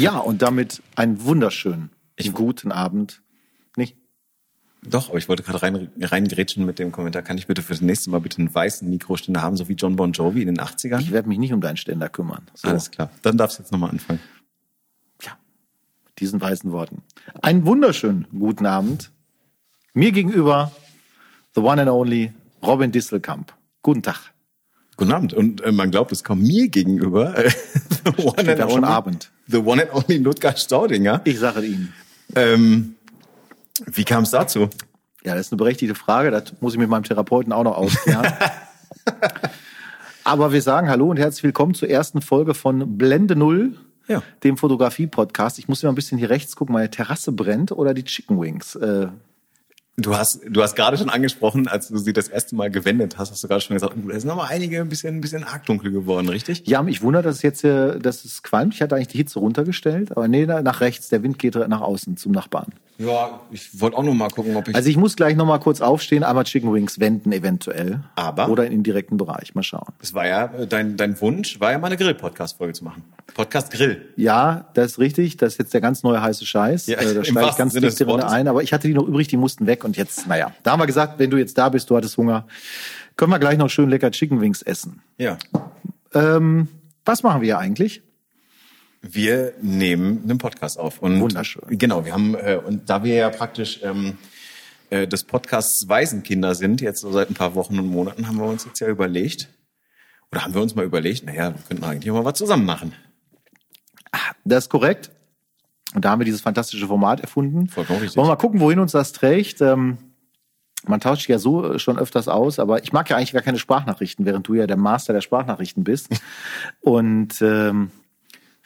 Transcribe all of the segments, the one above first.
Ja, und damit einen wunderschönen ich, guten Abend. Nicht? Doch, aber ich wollte gerade rein, reingrätschen mit dem Kommentar. Kann ich bitte für das nächste Mal bitte einen weißen Mikroständer haben, so wie John Bon Jovi in den 80ern? Ich werde mich nicht um deinen Ständer kümmern. So. Alles klar. Dann darfst du jetzt nochmal anfangen. Ja, mit diesen weißen Worten. Einen wunderschönen guten Abend. Mir gegenüber the one and only Robin Distelkamp. Guten Tag. Guten Abend. Und äh, man glaubt es kaum mir gegenüber. the one and only, Abend. The one and only Ludger Staudinger. Ich sage Ihnen. Ähm, wie kam es dazu? Ja, das ist eine berechtigte Frage. Das muss ich mit meinem Therapeuten auch noch ausklären. Aber wir sagen Hallo und herzlich willkommen zur ersten Folge von Blende Null, ja. dem Fotografie-Podcast. Ich muss immer ein bisschen hier rechts gucken, meine Terrasse brennt oder die Chicken Wings. Äh, Du hast, du hast gerade schon angesprochen, als du sie das erste Mal gewendet hast, hast du gerade schon gesagt, da sind mal einige ein bisschen, ein bisschen arg dunkel geworden, richtig? Ja, mich wundert, dass es jetzt, dass es qualmt. Ich hatte eigentlich die Hitze runtergestellt, aber nee, nach rechts. Der Wind geht nach außen zum Nachbarn. Ja, ich wollte auch noch mal gucken, ob ich. Also ich muss gleich noch mal kurz aufstehen, einmal Chicken Wings wenden eventuell. Aber? Oder in den direkten Bereich. Mal schauen. Es war ja, dein, dein Wunsch war ja mal eine Grill-Podcast-Folge zu machen. Podcast Grill. Ja, das ist richtig. Das ist jetzt der ganz neue heiße Scheiß. Ja, äh, da steige ich ganz dicht drin ein. Aber ich hatte die noch übrig, die mussten weg und jetzt, naja. Da haben wir gesagt, wenn du jetzt da bist, du hattest Hunger, können wir gleich noch schön lecker Chicken Wings essen. Ja. Ähm, was machen wir hier eigentlich? Wir nehmen einen Podcast auf. Und Wunderschön. Genau, wir haben, äh, und da wir ja praktisch ähm, äh, des Podcasts Waisenkinder sind, jetzt so seit ein paar Wochen und Monaten, haben wir uns jetzt ja überlegt, oder haben wir uns mal überlegt, naja, wir könnten eigentlich mal was zusammen machen. Das ist korrekt. Und da haben wir dieses fantastische Format erfunden. Vollkommen richtig. Wollen wir mal gucken, wohin uns das trägt. Ähm, man tauscht ja so schon öfters aus, aber ich mag ja eigentlich gar keine Sprachnachrichten, während du ja der Master der Sprachnachrichten bist. Und ähm,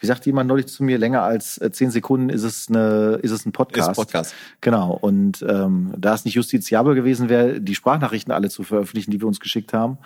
wie sagt jemand neulich zu mir, länger als äh, zehn Sekunden ist es eine, ist es ein Podcast. Ist Podcast. Genau. Und ähm, da es nicht justiziabel gewesen wäre, die Sprachnachrichten alle zu veröffentlichen, die wir uns geschickt haben,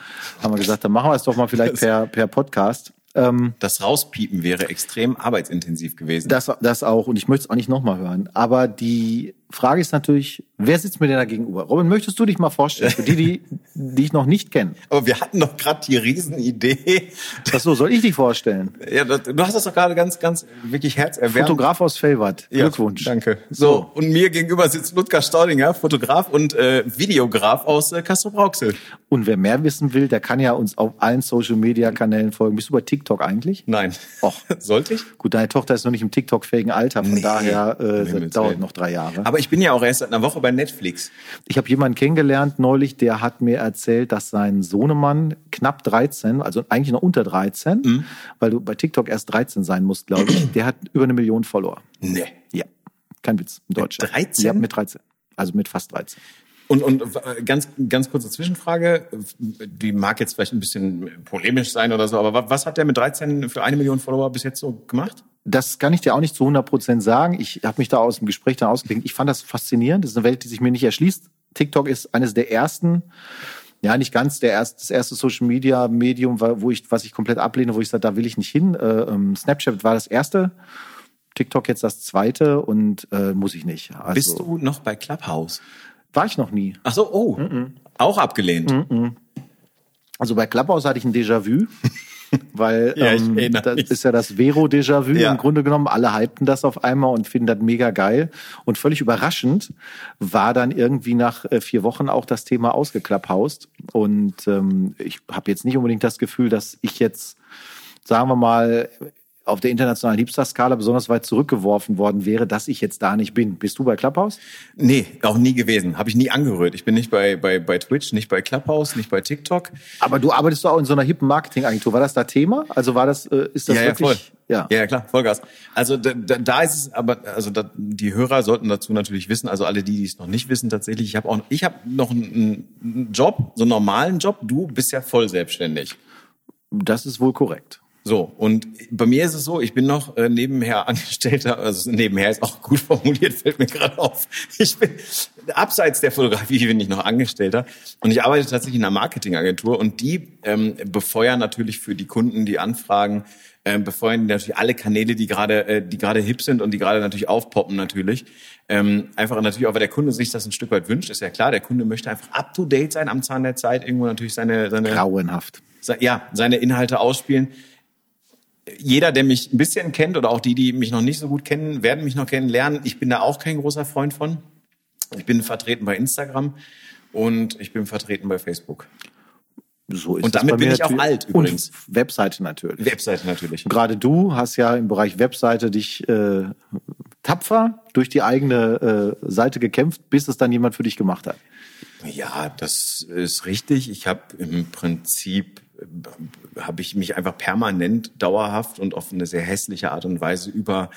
haben wir gesagt, dann machen wir es doch mal vielleicht per, per Podcast. Ähm, das Rauspiepen wäre extrem arbeitsintensiv gewesen. Das, das auch. Und ich möchte es auch nicht nochmal hören. Aber die Frage ist natürlich, wer sitzt mir denn da gegenüber? Robin, möchtest du dich mal vorstellen, für die, die, die ich noch nicht kenne? Aber wir hatten doch gerade die Riesenidee. Ach so, soll ich dich vorstellen? Ja, du hast das doch gerade ganz, ganz wirklich herzerwärmend. Fotograf aus Fellwatt. Glückwunsch. Ja, danke. So, und mir gegenüber sitzt Ludger Staudinger, Fotograf und äh, Videograf aus äh, Castro Brauxel. Und wer mehr wissen will, der kann ja uns auf allen Social-Media-Kanälen folgen. Bist du bei TikTok eigentlich? Nein. Och. Sollte ich? Gut, deine Tochter ist noch nicht im TikTok-fähigen Alter, von nee. daher äh, dauert noch drei Jahre. Aber ich bin ja auch erst seit einer Woche bei Netflix. Ich habe jemanden kennengelernt neulich, der hat mir erzählt, dass sein Sohnemann knapp 13, also eigentlich noch unter 13, mhm. weil du bei TikTok erst 13 sein musst, glaube ich, der hat über eine Million Follower. Nee. Ja. Kein Witz. In Deutschland. Mit 13? Ja, mit 13. Also mit fast 13. Und, und ganz, ganz kurze Zwischenfrage, die mag jetzt vielleicht ein bisschen polemisch sein oder so, aber was hat der mit 13 für eine Million Follower bis jetzt so gemacht? Das kann ich dir auch nicht zu 100 Prozent sagen. Ich habe mich da aus dem Gespräch dann ausgelegt. Ich fand das faszinierend. Das ist eine Welt, die sich mir nicht erschließt. TikTok ist eines der ersten, ja nicht ganz der erste, das erste Social Media Medium, wo ich, was ich komplett ablehne, wo ich sage, da will ich nicht hin. Äh, ähm, Snapchat war das erste. TikTok jetzt das zweite und äh, muss ich nicht. Also, Bist du noch bei Clubhouse? War ich noch nie. Ach so, oh. Mm -mm. Auch abgelehnt. Mm also bei Clubhouse hatte ich ein Déjà-vu. weil ja, ähm, das mich. ist ja das Vero-Déjà-vu ja. im Grunde genommen. Alle hypten das auf einmal und finden das mega geil. Und völlig überraschend war dann irgendwie nach äh, vier Wochen auch das Thema ausgeklapphaust. Und ähm, ich habe jetzt nicht unbedingt das Gefühl, dass ich jetzt, sagen wir mal, auf der internationalen Liebster-Skala besonders weit zurückgeworfen worden wäre, dass ich jetzt da nicht bin. Bist du bei Clubhouse? Nee, auch nie gewesen. Habe ich nie angerührt. Ich bin nicht bei, bei, bei Twitch, nicht bei Clubhouse, nicht bei TikTok. Aber du arbeitest doch auch in so einer hippen Marketingagentur. War das da Thema? Also war das, äh, ist das ja, wirklich? Ja, voll. Ja. ja, klar, Vollgas. Also da, da, da ist es, aber also da, die Hörer sollten dazu natürlich wissen, also alle die, die es noch nicht wissen, tatsächlich, ich habe auch, ich habe noch einen, einen Job, so einen normalen Job. Du bist ja voll selbstständig. Das ist wohl korrekt. So, und bei mir ist es so, ich bin noch äh, nebenher Angestellter, also nebenher ist auch gut formuliert, fällt mir gerade auf. Ich bin abseits der Fotografie bin ich noch Angestellter und ich arbeite tatsächlich in einer Marketingagentur und die ähm, befeuern natürlich für die Kunden die Anfragen, ähm, befeuern natürlich alle Kanäle, die gerade äh, die gerade hip sind und die gerade natürlich aufpoppen natürlich. Ähm, einfach natürlich auch, weil der Kunde sich das ein Stück weit wünscht, ist ja klar, der Kunde möchte einfach up to date sein am Zahn der Zeit, irgendwo natürlich seine seine grauenhaft. Ja, seine Inhalte ausspielen jeder, der mich ein bisschen kennt oder auch die, die mich noch nicht so gut kennen, werden mich noch kennenlernen. Ich bin da auch kein großer Freund von. Ich bin vertreten bei Instagram und ich bin vertreten bei Facebook. So ist und damit bin ich auch alt übrigens. Und Webseite natürlich. Webseite natürlich. Gerade du hast ja im Bereich Webseite dich äh, tapfer durch die eigene äh, Seite gekämpft, bis es dann jemand für dich gemacht hat. Ja, das ist richtig. Ich habe im Prinzip habe ich mich einfach permanent, dauerhaft und auf eine sehr hässliche Art und Weise über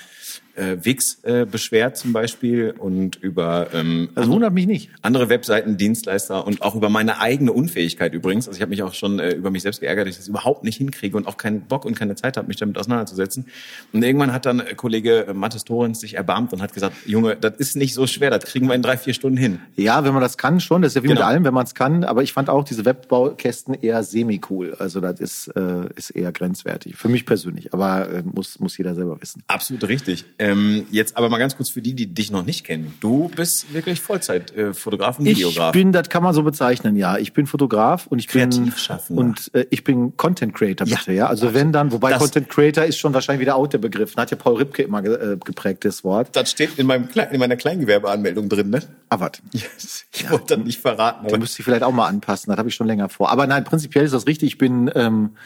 äh, Wix äh, beschwert zum Beispiel und über ähm, das wundert mich nicht andere Webseiten, Dienstleister und auch über meine eigene Unfähigkeit übrigens. Also ich habe mich auch schon äh, über mich selbst geärgert, dass ich das überhaupt nicht hinkriege und auch keinen Bock und keine Zeit habe, mich damit auseinanderzusetzen. Und irgendwann hat dann äh, Kollege äh, Mathis Torrens sich erbarmt und hat gesagt, Junge, das ist nicht so schwer, das kriegen wir in drei, vier Stunden hin. Ja, wenn man das kann schon, das ist ja wie genau. mit allem, wenn man es kann. Aber ich fand auch diese Webbaukästen eher semi-cool. Also das ist, äh, ist eher grenzwertig. Für mich persönlich. Aber äh, muss, muss jeder selber wissen. Absolut richtig. Ähm, jetzt aber mal ganz kurz für die, die dich noch nicht kennen. Du bist wirklich Vollzeitfotograf und Videograf. Ich bin, das kann man so bezeichnen, ja. Ich bin Fotograf und ich bin und äh, ich bin Content Creator bitte, ja. ja? Also wenn dann, wobei das, Content Creator ist schon wahrscheinlich wieder out der Begriff. Hat ja Paul Ripke immer ge, äh, geprägt das Wort. Das steht in meinem in meiner Kleingewerbeanmeldung drin, ne? Ah, was? Yes. Ich ja. wollte das nicht verraten. Aber. Du müsst sie vielleicht auch mal anpassen. Das habe ich schon länger vor. Aber nein, prinzipiell ist das richtig. Ich bin ähm,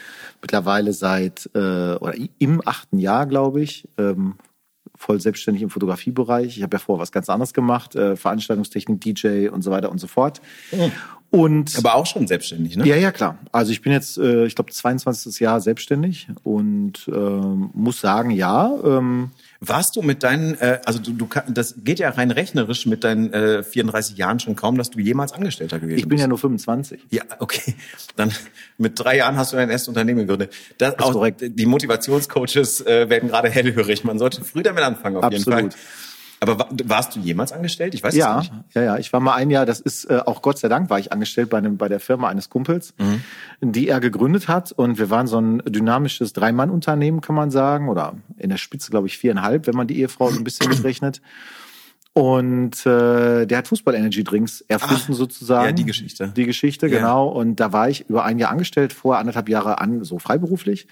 mittlerweile seit äh, oder im achten Jahr, glaube ich, ähm, voll selbstständig im Fotografiebereich. Ich habe ja vorher was ganz anderes gemacht, äh, Veranstaltungstechnik, DJ und so weiter und so fort. Mhm. Und aber auch schon selbstständig, ne? Ja, ja, klar. Also ich bin jetzt, äh, ich glaube, 22. Jahr selbstständig und äh, muss sagen, ja. Ähm, warst du mit deinen, äh, also du, du das geht ja rein rechnerisch mit deinen äh, 34 Jahren schon kaum, dass du jemals Angestellter gewesen bist. Ich bin bist. ja nur 25. Ja, okay. Dann mit drei Jahren hast du dein erstes Unternehmen gegründet. Das, das ist auch, korrekt. Die Motivationscoaches äh, werden gerade hellhörig. Man sollte früh damit anfangen, auf Absolut. jeden Fall. Aber warst du jemals angestellt? Ich weiß ja, es nicht. Ja, ja, ich war mal ein Jahr, das ist äh, auch Gott sei Dank war ich angestellt bei einem bei der Firma eines Kumpels, mhm. die er gegründet hat und wir waren so ein dynamisches Drei-Mann-Unternehmen, kann man sagen, oder in der Spitze glaube ich viereinhalb, wenn man die Ehefrau so ein bisschen mitrechnet. Und äh, der hat Fußball-Energy-Drinks erfunden Ach, sozusagen. Ja, die Geschichte. Die Geschichte, ja. genau. Und da war ich über ein Jahr angestellt, vorher anderthalb Jahre an, so freiberuflich.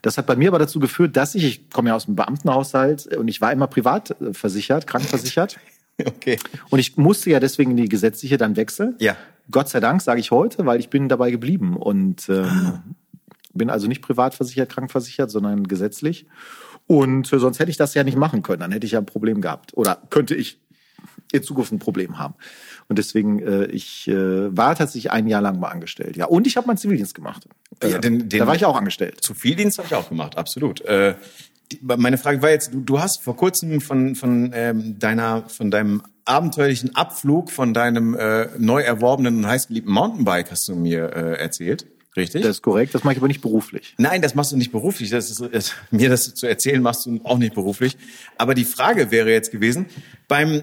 Das hat bei mir aber dazu geführt, dass ich, ich komme ja aus dem Beamtenhaushalt und ich war immer privat versichert, krankenversichert. Okay. Und ich musste ja deswegen in die gesetzliche dann wechseln. Ja. Gott sei Dank, sage ich heute, weil ich bin dabei geblieben und ähm, ah. bin also nicht privat versichert, krankenversichert, sondern gesetzlich. Und äh, sonst hätte ich das ja nicht machen können. Dann hätte ich ja ein Problem gehabt. Oder könnte ich in Zukunft ein Problem haben. Und deswegen, äh, ich äh, war tatsächlich ein Jahr lang mal angestellt. Ja, und ich habe meinen Zivildienst gemacht. Äh, ja, den, den, da war ich auch angestellt. Zivildienst habe ich auch gemacht, absolut. Äh, die, meine Frage war jetzt, du, du hast vor kurzem von, von ähm, deiner, von deinem abenteuerlichen Abflug von deinem äh, neu erworbenen und heißgeliebten Mountainbike hast du mir äh, erzählt. Richtig? Das ist korrekt, das mache ich aber nicht beruflich. Nein, das machst du nicht beruflich. Das ist, das, mir das zu erzählen machst du auch nicht beruflich. Aber die Frage wäre jetzt gewesen, beim,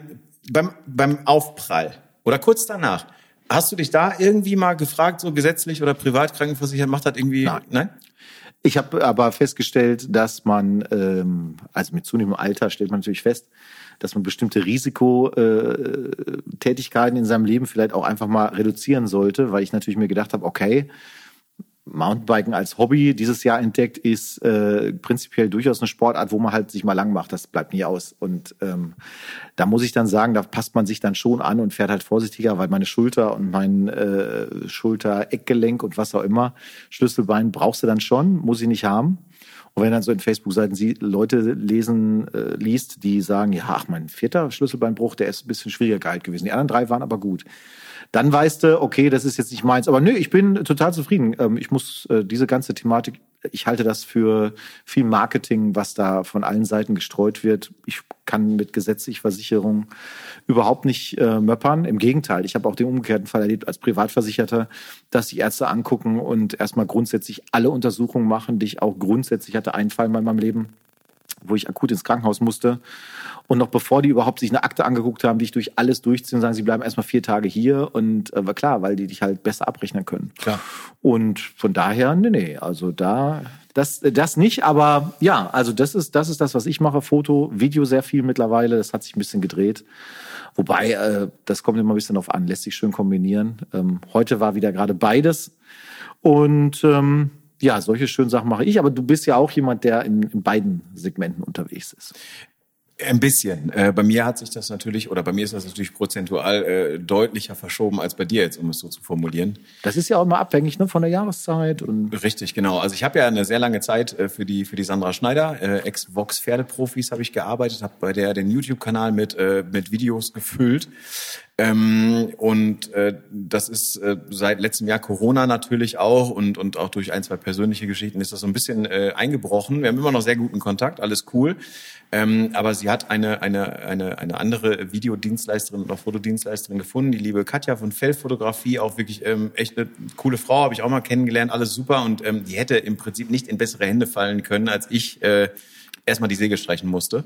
beim, beim Aufprall oder kurz danach, hast du dich da irgendwie mal gefragt, so gesetzlich oder privat krankenversichert, macht das irgendwie, nein? nein? Ich habe aber festgestellt, dass man, ähm, also mit zunehmendem Alter stellt man natürlich fest, dass man bestimmte Risikotätigkeiten in seinem Leben vielleicht auch einfach mal reduzieren sollte, weil ich natürlich mir gedacht habe, okay, Mountainbiken als Hobby dieses Jahr entdeckt, ist äh, prinzipiell durchaus eine Sportart, wo man halt sich mal lang macht. Das bleibt nie aus. Und ähm, da muss ich dann sagen, da passt man sich dann schon an und fährt halt vorsichtiger, weil meine Schulter und mein äh, Schulter-Eckgelenk und was auch immer, Schlüsselbein brauchst du dann schon, muss ich nicht haben. Und wenn dann so in Facebook-Seiten Leute lesen, äh, liest, die sagen, ja, ach, mein vierter Schlüsselbeinbruch, der ist ein bisschen schwieriger gehalten gewesen. Die anderen drei waren aber gut dann weißt du, okay, das ist jetzt nicht meins. Aber nö, ich bin total zufrieden. Ähm, ich muss äh, diese ganze Thematik, ich halte das für viel Marketing, was da von allen Seiten gestreut wird. Ich kann mit gesetzlich Versicherung überhaupt nicht äh, möppern. Im Gegenteil, ich habe auch den umgekehrten Fall erlebt als Privatversicherter, dass die Ärzte angucken und erstmal grundsätzlich alle Untersuchungen machen, die ich auch grundsätzlich hatte einen Fall in meinem Leben, wo ich akut ins Krankenhaus musste und noch bevor die überhaupt sich eine Akte angeguckt haben, die ich durch alles durchziehen sagen, sie bleiben erstmal vier Tage hier und äh, klar, weil die dich halt besser abrechnen können. Klar. Und von daher, nee, nee, also da, das, das nicht, aber ja, also das ist, das ist das, was ich mache. Foto, Video sehr viel mittlerweile, das hat sich ein bisschen gedreht. Wobei, äh, das kommt immer ein bisschen drauf an, lässt sich schön kombinieren. Ähm, heute war wieder gerade beides. Und ähm, ja, solche schönen Sachen mache ich, aber du bist ja auch jemand, der in, in beiden Segmenten unterwegs ist. Ein bisschen. Äh, bei mir hat sich das natürlich, oder bei mir ist das natürlich prozentual äh, deutlicher verschoben als bei dir jetzt, um es so zu formulieren. Das ist ja auch immer abhängig ne, von der Jahreszeit. und Richtig, genau. Also ich habe ja eine sehr lange Zeit äh, für die für die Sandra Schneider, äh, Ex-Vox Pferdeprofis, habe ich gearbeitet, habe bei der den YouTube-Kanal mit äh, mit Videos gefüllt. Ähm, und äh, das ist äh, seit letztem Jahr Corona natürlich auch und, und auch durch ein, zwei persönliche Geschichten ist das so ein bisschen äh, eingebrochen. Wir haben immer noch sehr guten Kontakt, alles cool. Ähm, aber sie hat eine, eine, eine, eine andere Videodienstleisterin oder Fotodienstleisterin gefunden, die liebe Katja von Fellfotografie, auch wirklich ähm, echt eine coole Frau, habe ich auch mal kennengelernt, alles super. Und ähm, die hätte im Prinzip nicht in bessere Hände fallen können, als ich äh, erstmal die Säge streichen musste.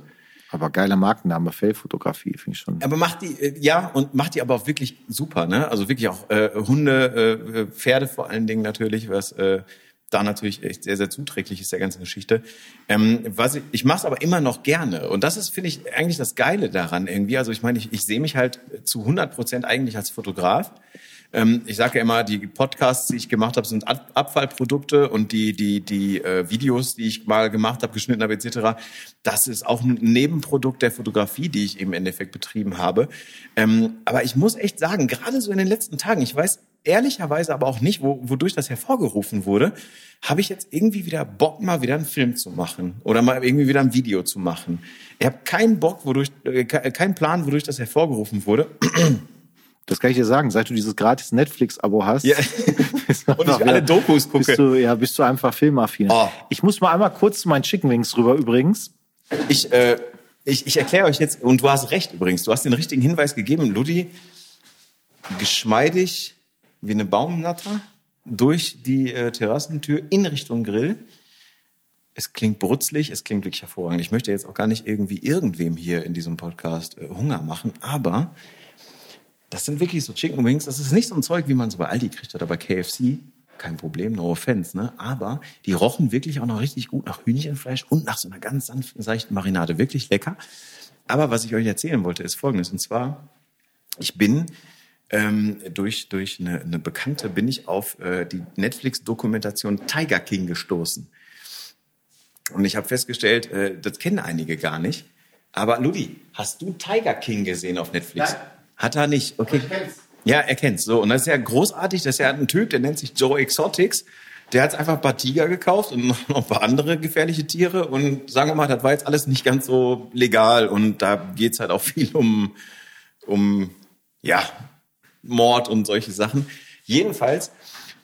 Aber geiler Markenname, Fellfotografie, finde ich schon. Aber macht die, äh, ja, und macht die aber auch wirklich super, ne? Also wirklich auch äh, Hunde, äh, Pferde vor allen Dingen natürlich, was äh, da natürlich echt sehr, sehr zuträglich ist der ganzen Geschichte. Ähm, was ich ich mache es aber immer noch gerne. Und das ist, finde ich, eigentlich das Geile daran irgendwie. Also ich meine, ich, ich sehe mich halt zu 100 Prozent eigentlich als Fotograf. Ähm, ich sage ja immer, die Podcasts, die ich gemacht habe, sind Ab Abfallprodukte und die, die, die äh, Videos, die ich mal gemacht habe, geschnitten habe etc., das ist auch ein Nebenprodukt der Fotografie, die ich im Endeffekt betrieben habe. Ähm, aber ich muss echt sagen, gerade so in den letzten Tagen, ich weiß ehrlicherweise aber auch nicht, wo, wodurch das hervorgerufen wurde, habe ich jetzt irgendwie wieder Bock, mal wieder einen Film zu machen oder mal irgendwie wieder ein Video zu machen. Ich habe keinen Bock, wodurch, äh, keinen Plan, wodurch das hervorgerufen wurde. Das kann ich dir sagen, seit du dieses gratis Netflix-Abo hast. Ja. und ich alle Dokus gucke. Bist du, ja, bist du einfach filmaffin. Oh. Ich muss mal einmal kurz zu meinen Chicken Wings rüber übrigens. Ich, äh, ich, ich erkläre euch jetzt, und du hast recht übrigens, du hast den richtigen Hinweis gegeben, Ludi, geschmeidig wie eine Baumnatter durch die äh, Terrassentür in Richtung Grill. Es klingt brutzlig, es klingt wirklich hervorragend. Ich möchte jetzt auch gar nicht irgendwie irgendwem hier in diesem Podcast äh, Hunger machen, aber das sind wirklich so Chicken Wings. Das ist nicht so ein Zeug, wie man so bei Aldi kriegt oder bei KFC. Kein Problem, no offense, ne? Aber die rochen wirklich auch noch richtig gut nach Hühnchenfleisch und nach so einer ganz sanften, seichten Marinade. Wirklich lecker. Aber was ich euch erzählen wollte, ist Folgendes. Und zwar, ich bin ähm, durch, durch eine, eine Bekannte bin ich auf äh, die Netflix-Dokumentation Tiger King gestoßen. Und ich habe festgestellt, äh, das kennen einige gar nicht. Aber Ludi, hast du Tiger King gesehen auf Netflix? Nein. Hat er nicht. Okay. Ja, er kennt's. So, und das ist ja großartig. Das ist ja ein Typ, der nennt sich Joe Exotics. Der hat einfach ein paar Tiger gekauft und noch ein paar andere gefährliche Tiere. Und sagen wir mal, das war jetzt alles nicht ganz so legal. Und da geht's halt auch viel um, um ja, Mord und solche Sachen. Jedenfalls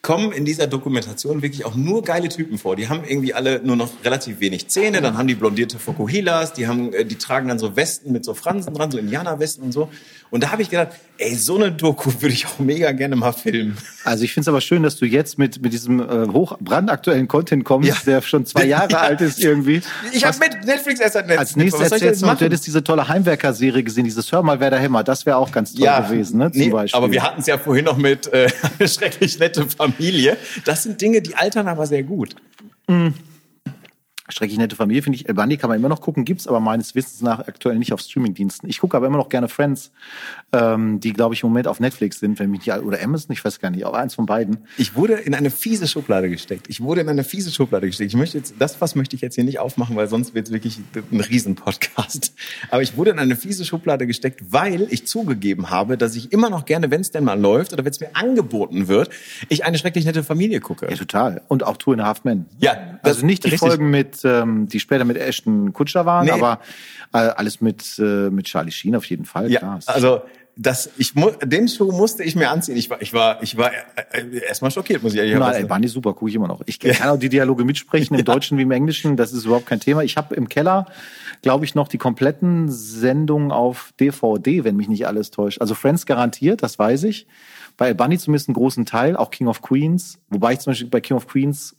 kommen in dieser Dokumentation wirklich auch nur geile Typen vor. Die haben irgendwie alle nur noch relativ wenig Zähne, dann haben die blondierte Fokuhilas, die haben, äh, die tragen dann so Westen mit so Fransen dran, so Indianerwesten und so. Und da habe ich gedacht, ey, so eine Doku würde ich auch mega gerne mal filmen. Also ich finde es aber schön, dass du jetzt mit, mit diesem äh, hoch brandaktuellen Content kommst, ja. der schon zwei Jahre ja. alt ist irgendwie. Ich habe mit Netflix erst Netflix. Als nächstes erzählst du, du hättest diese tolle Heimwerker-Serie gesehen, dieses Hör mal, wer da hämmer. Das wäre auch ganz toll ja. gewesen, ne? Zum nee, Beispiel. Aber wir hatten es ja vorhin noch mit äh, schrecklich nette Familie. Das sind Dinge, die altern aber sehr gut. Mhm. Schrecklich nette Familie, finde ich. El Bundy kann man immer noch gucken, gibt's aber meines Wissens nach aktuell nicht auf Streamingdiensten. Ich gucke aber immer noch gerne Friends, ähm, die, glaube ich, im Moment auf Netflix sind, wenn mich nicht, oder Amazon, ich weiß gar nicht, aber eins von beiden. Ich wurde in eine fiese Schublade gesteckt. Ich wurde in eine fiese Schublade gesteckt. Ich möchte jetzt, das was möchte ich jetzt hier nicht aufmachen, weil sonst wird's wirklich ein Riesenpodcast. Aber ich wurde in eine fiese Schublade gesteckt, weil ich zugegeben habe, dass ich immer noch gerne, wenn es denn mal läuft oder wenn es mir angeboten wird, ich eine schrecklich nette Familie gucke. Ja, total. Und auch Two and a Half Men. Ja. Also nicht die Folgen mit ähm, die später mit Ashton Kutscher waren, nee. aber äh, alles mit, äh, mit Charlie Sheen auf jeden Fall. Ja, klar. also das, ich den Schuh musste ich mir anziehen. Ich war, ich war, ich war äh, erstmal schockiert, muss ich ehrlich sagen. Nein, waren die super, gucke ich immer noch. Ich kann auch die Dialoge mitsprechen, im ja. Deutschen wie im Englischen, das ist überhaupt kein Thema. Ich habe im Keller, glaube ich, noch die kompletten Sendungen auf DVD, wenn mich nicht alles täuscht. Also Friends garantiert, das weiß ich. Bei Bunny zumindest einen großen Teil, auch King of Queens. Wobei ich zum Beispiel bei King of Queens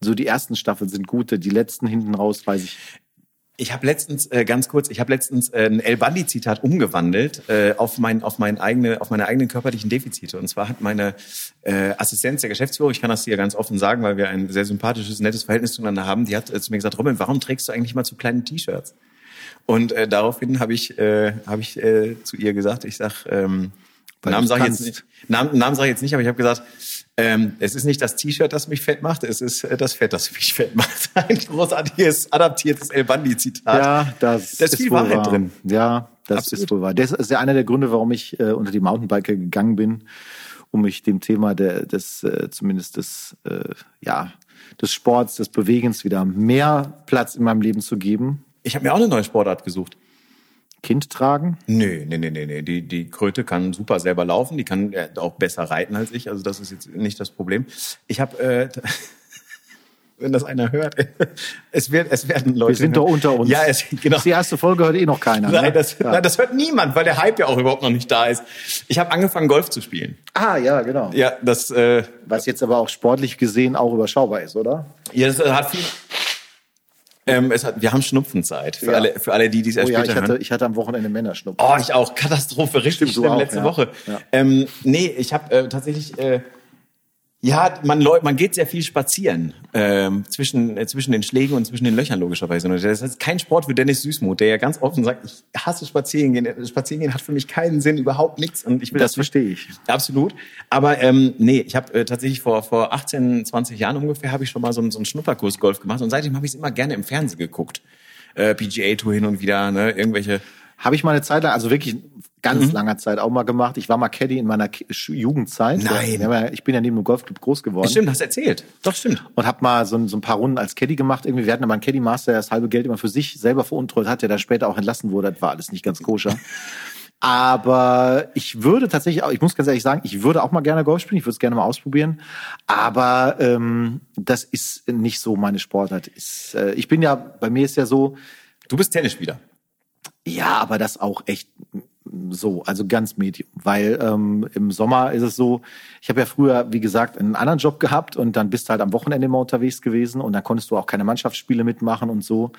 so die ersten Staffeln sind gute, die letzten hinten raus, weiß ich. Ich habe letztens äh, ganz kurz, ich habe letztens äh, ein El Bandi Zitat umgewandelt äh, auf mein auf mein eigene auf meine eigenen körperlichen Defizite und zwar hat meine äh, Assistenz der Geschäftsführer, ich kann das hier ganz offen sagen, weil wir ein sehr sympathisches, nettes Verhältnis zueinander haben, die hat äh, zu mir gesagt, Robin, warum trägst du eigentlich mal zu kleine T-Shirts? Und äh, daraufhin habe ich äh, habe ich äh, zu ihr gesagt, ich sag ähm, Namen sage ich jetzt nicht, Namen, Namen sage ich jetzt nicht, aber ich habe gesagt, Ähm, es ist nicht das T-Shirt, das mich fett macht, es ist äh, das Fett, das mich fett macht. Ein großartiges, adaptiertes El Bandi-Zitat. Ja, das, das ist viel Wahrheit wahr. drin. Ja, das Absolut. ist wohl wahr. Das ist ja einer der Gründe, warum ich äh, unter die Mountainbiker gegangen bin, um mich dem Thema der, des, äh, zumindest des, äh, ja, des Sports, des Bewegens wieder mehr Platz in meinem Leben zu geben. Ich habe mir auch eine neue Sportart gesucht. Kind tragen? Nö, nee, nee, nee, nee. Die, die Kröte kann super selber laufen, die kann auch besser reiten als ich, also das ist jetzt nicht das Problem. Ich habe, äh, wenn das einer hört, es, wird, es werden Leute. Wir sind doch unter uns. Ja, es, genau. Die erste Folge hört eh noch keiner. Nein, ne? das, ja. nein, das hört niemand, weil der Hype ja auch überhaupt noch nicht da ist. Ich habe angefangen, Golf zu spielen. Ah, ja, genau. Ja, das. Äh, Was jetzt aber auch sportlich gesehen auch überschaubar ist, oder? Ja, das hat viel ähm, es hat, wir haben Schnupfenzeit. Für, ja. alle, für alle, die dies erst oh, ja, ich hatte, ich hatte am Wochenende Männerschnupfen. Oh, ich auch. Katastrophe. Richtig schlimm letzte ja. Woche. Ja. Ähm, nee, ich habe äh, tatsächlich äh, ja, man, man geht sehr viel spazieren ähm, zwischen, äh, zwischen den Schlägen und zwischen den Löchern logischerweise. Und das ist kein Sport für Dennis Süßmuth, der ja ganz offen sagt, ich hasse Spazierengehen. Spazierengehen hat für mich keinen Sinn, überhaupt nichts. Und ich will das, das verstehe ich. Absolut. Aber ähm, nee, ich habe äh, tatsächlich vor, vor 18, 20 Jahren ungefähr habe ich schon mal so, einen, so einen Schnupperkurs Golf gemacht und seitdem habe ich es immer gerne im Fernsehen geguckt. Äh, PGA Tour hin und wieder, ne, irgendwelche habe ich mal eine Zeit lang, also wirklich ganz mhm. langer Zeit auch mal gemacht. Ich war mal Caddy in meiner Jugendzeit. Nein. ich bin ja neben dem Golfclub groß geworden. Stimmt, hast erzählt. Doch, stimmt. Und habe mal so, so, ein paar Runden als Caddy gemacht. Irgendwie, wir hatten aber einen Caddy Master, der das halbe Geld immer für sich selber veruntreut hat, der da später auch entlassen wurde. Das war alles nicht ganz koscher. Aber ich würde tatsächlich auch, ich muss ganz ehrlich sagen, ich würde auch mal gerne Golf spielen, ich würde es gerne mal ausprobieren. Aber ähm, das ist nicht so meine Sportart. Ist, äh, ich bin ja, bei mir ist ja so. Du bist Tennisspieler. Ja, aber das auch echt so, also ganz medium. Weil ähm, im Sommer ist es so, ich habe ja früher, wie gesagt, einen anderen Job gehabt und dann bist du halt am Wochenende immer unterwegs gewesen und dann konntest du auch keine Mannschaftsspiele mitmachen und so.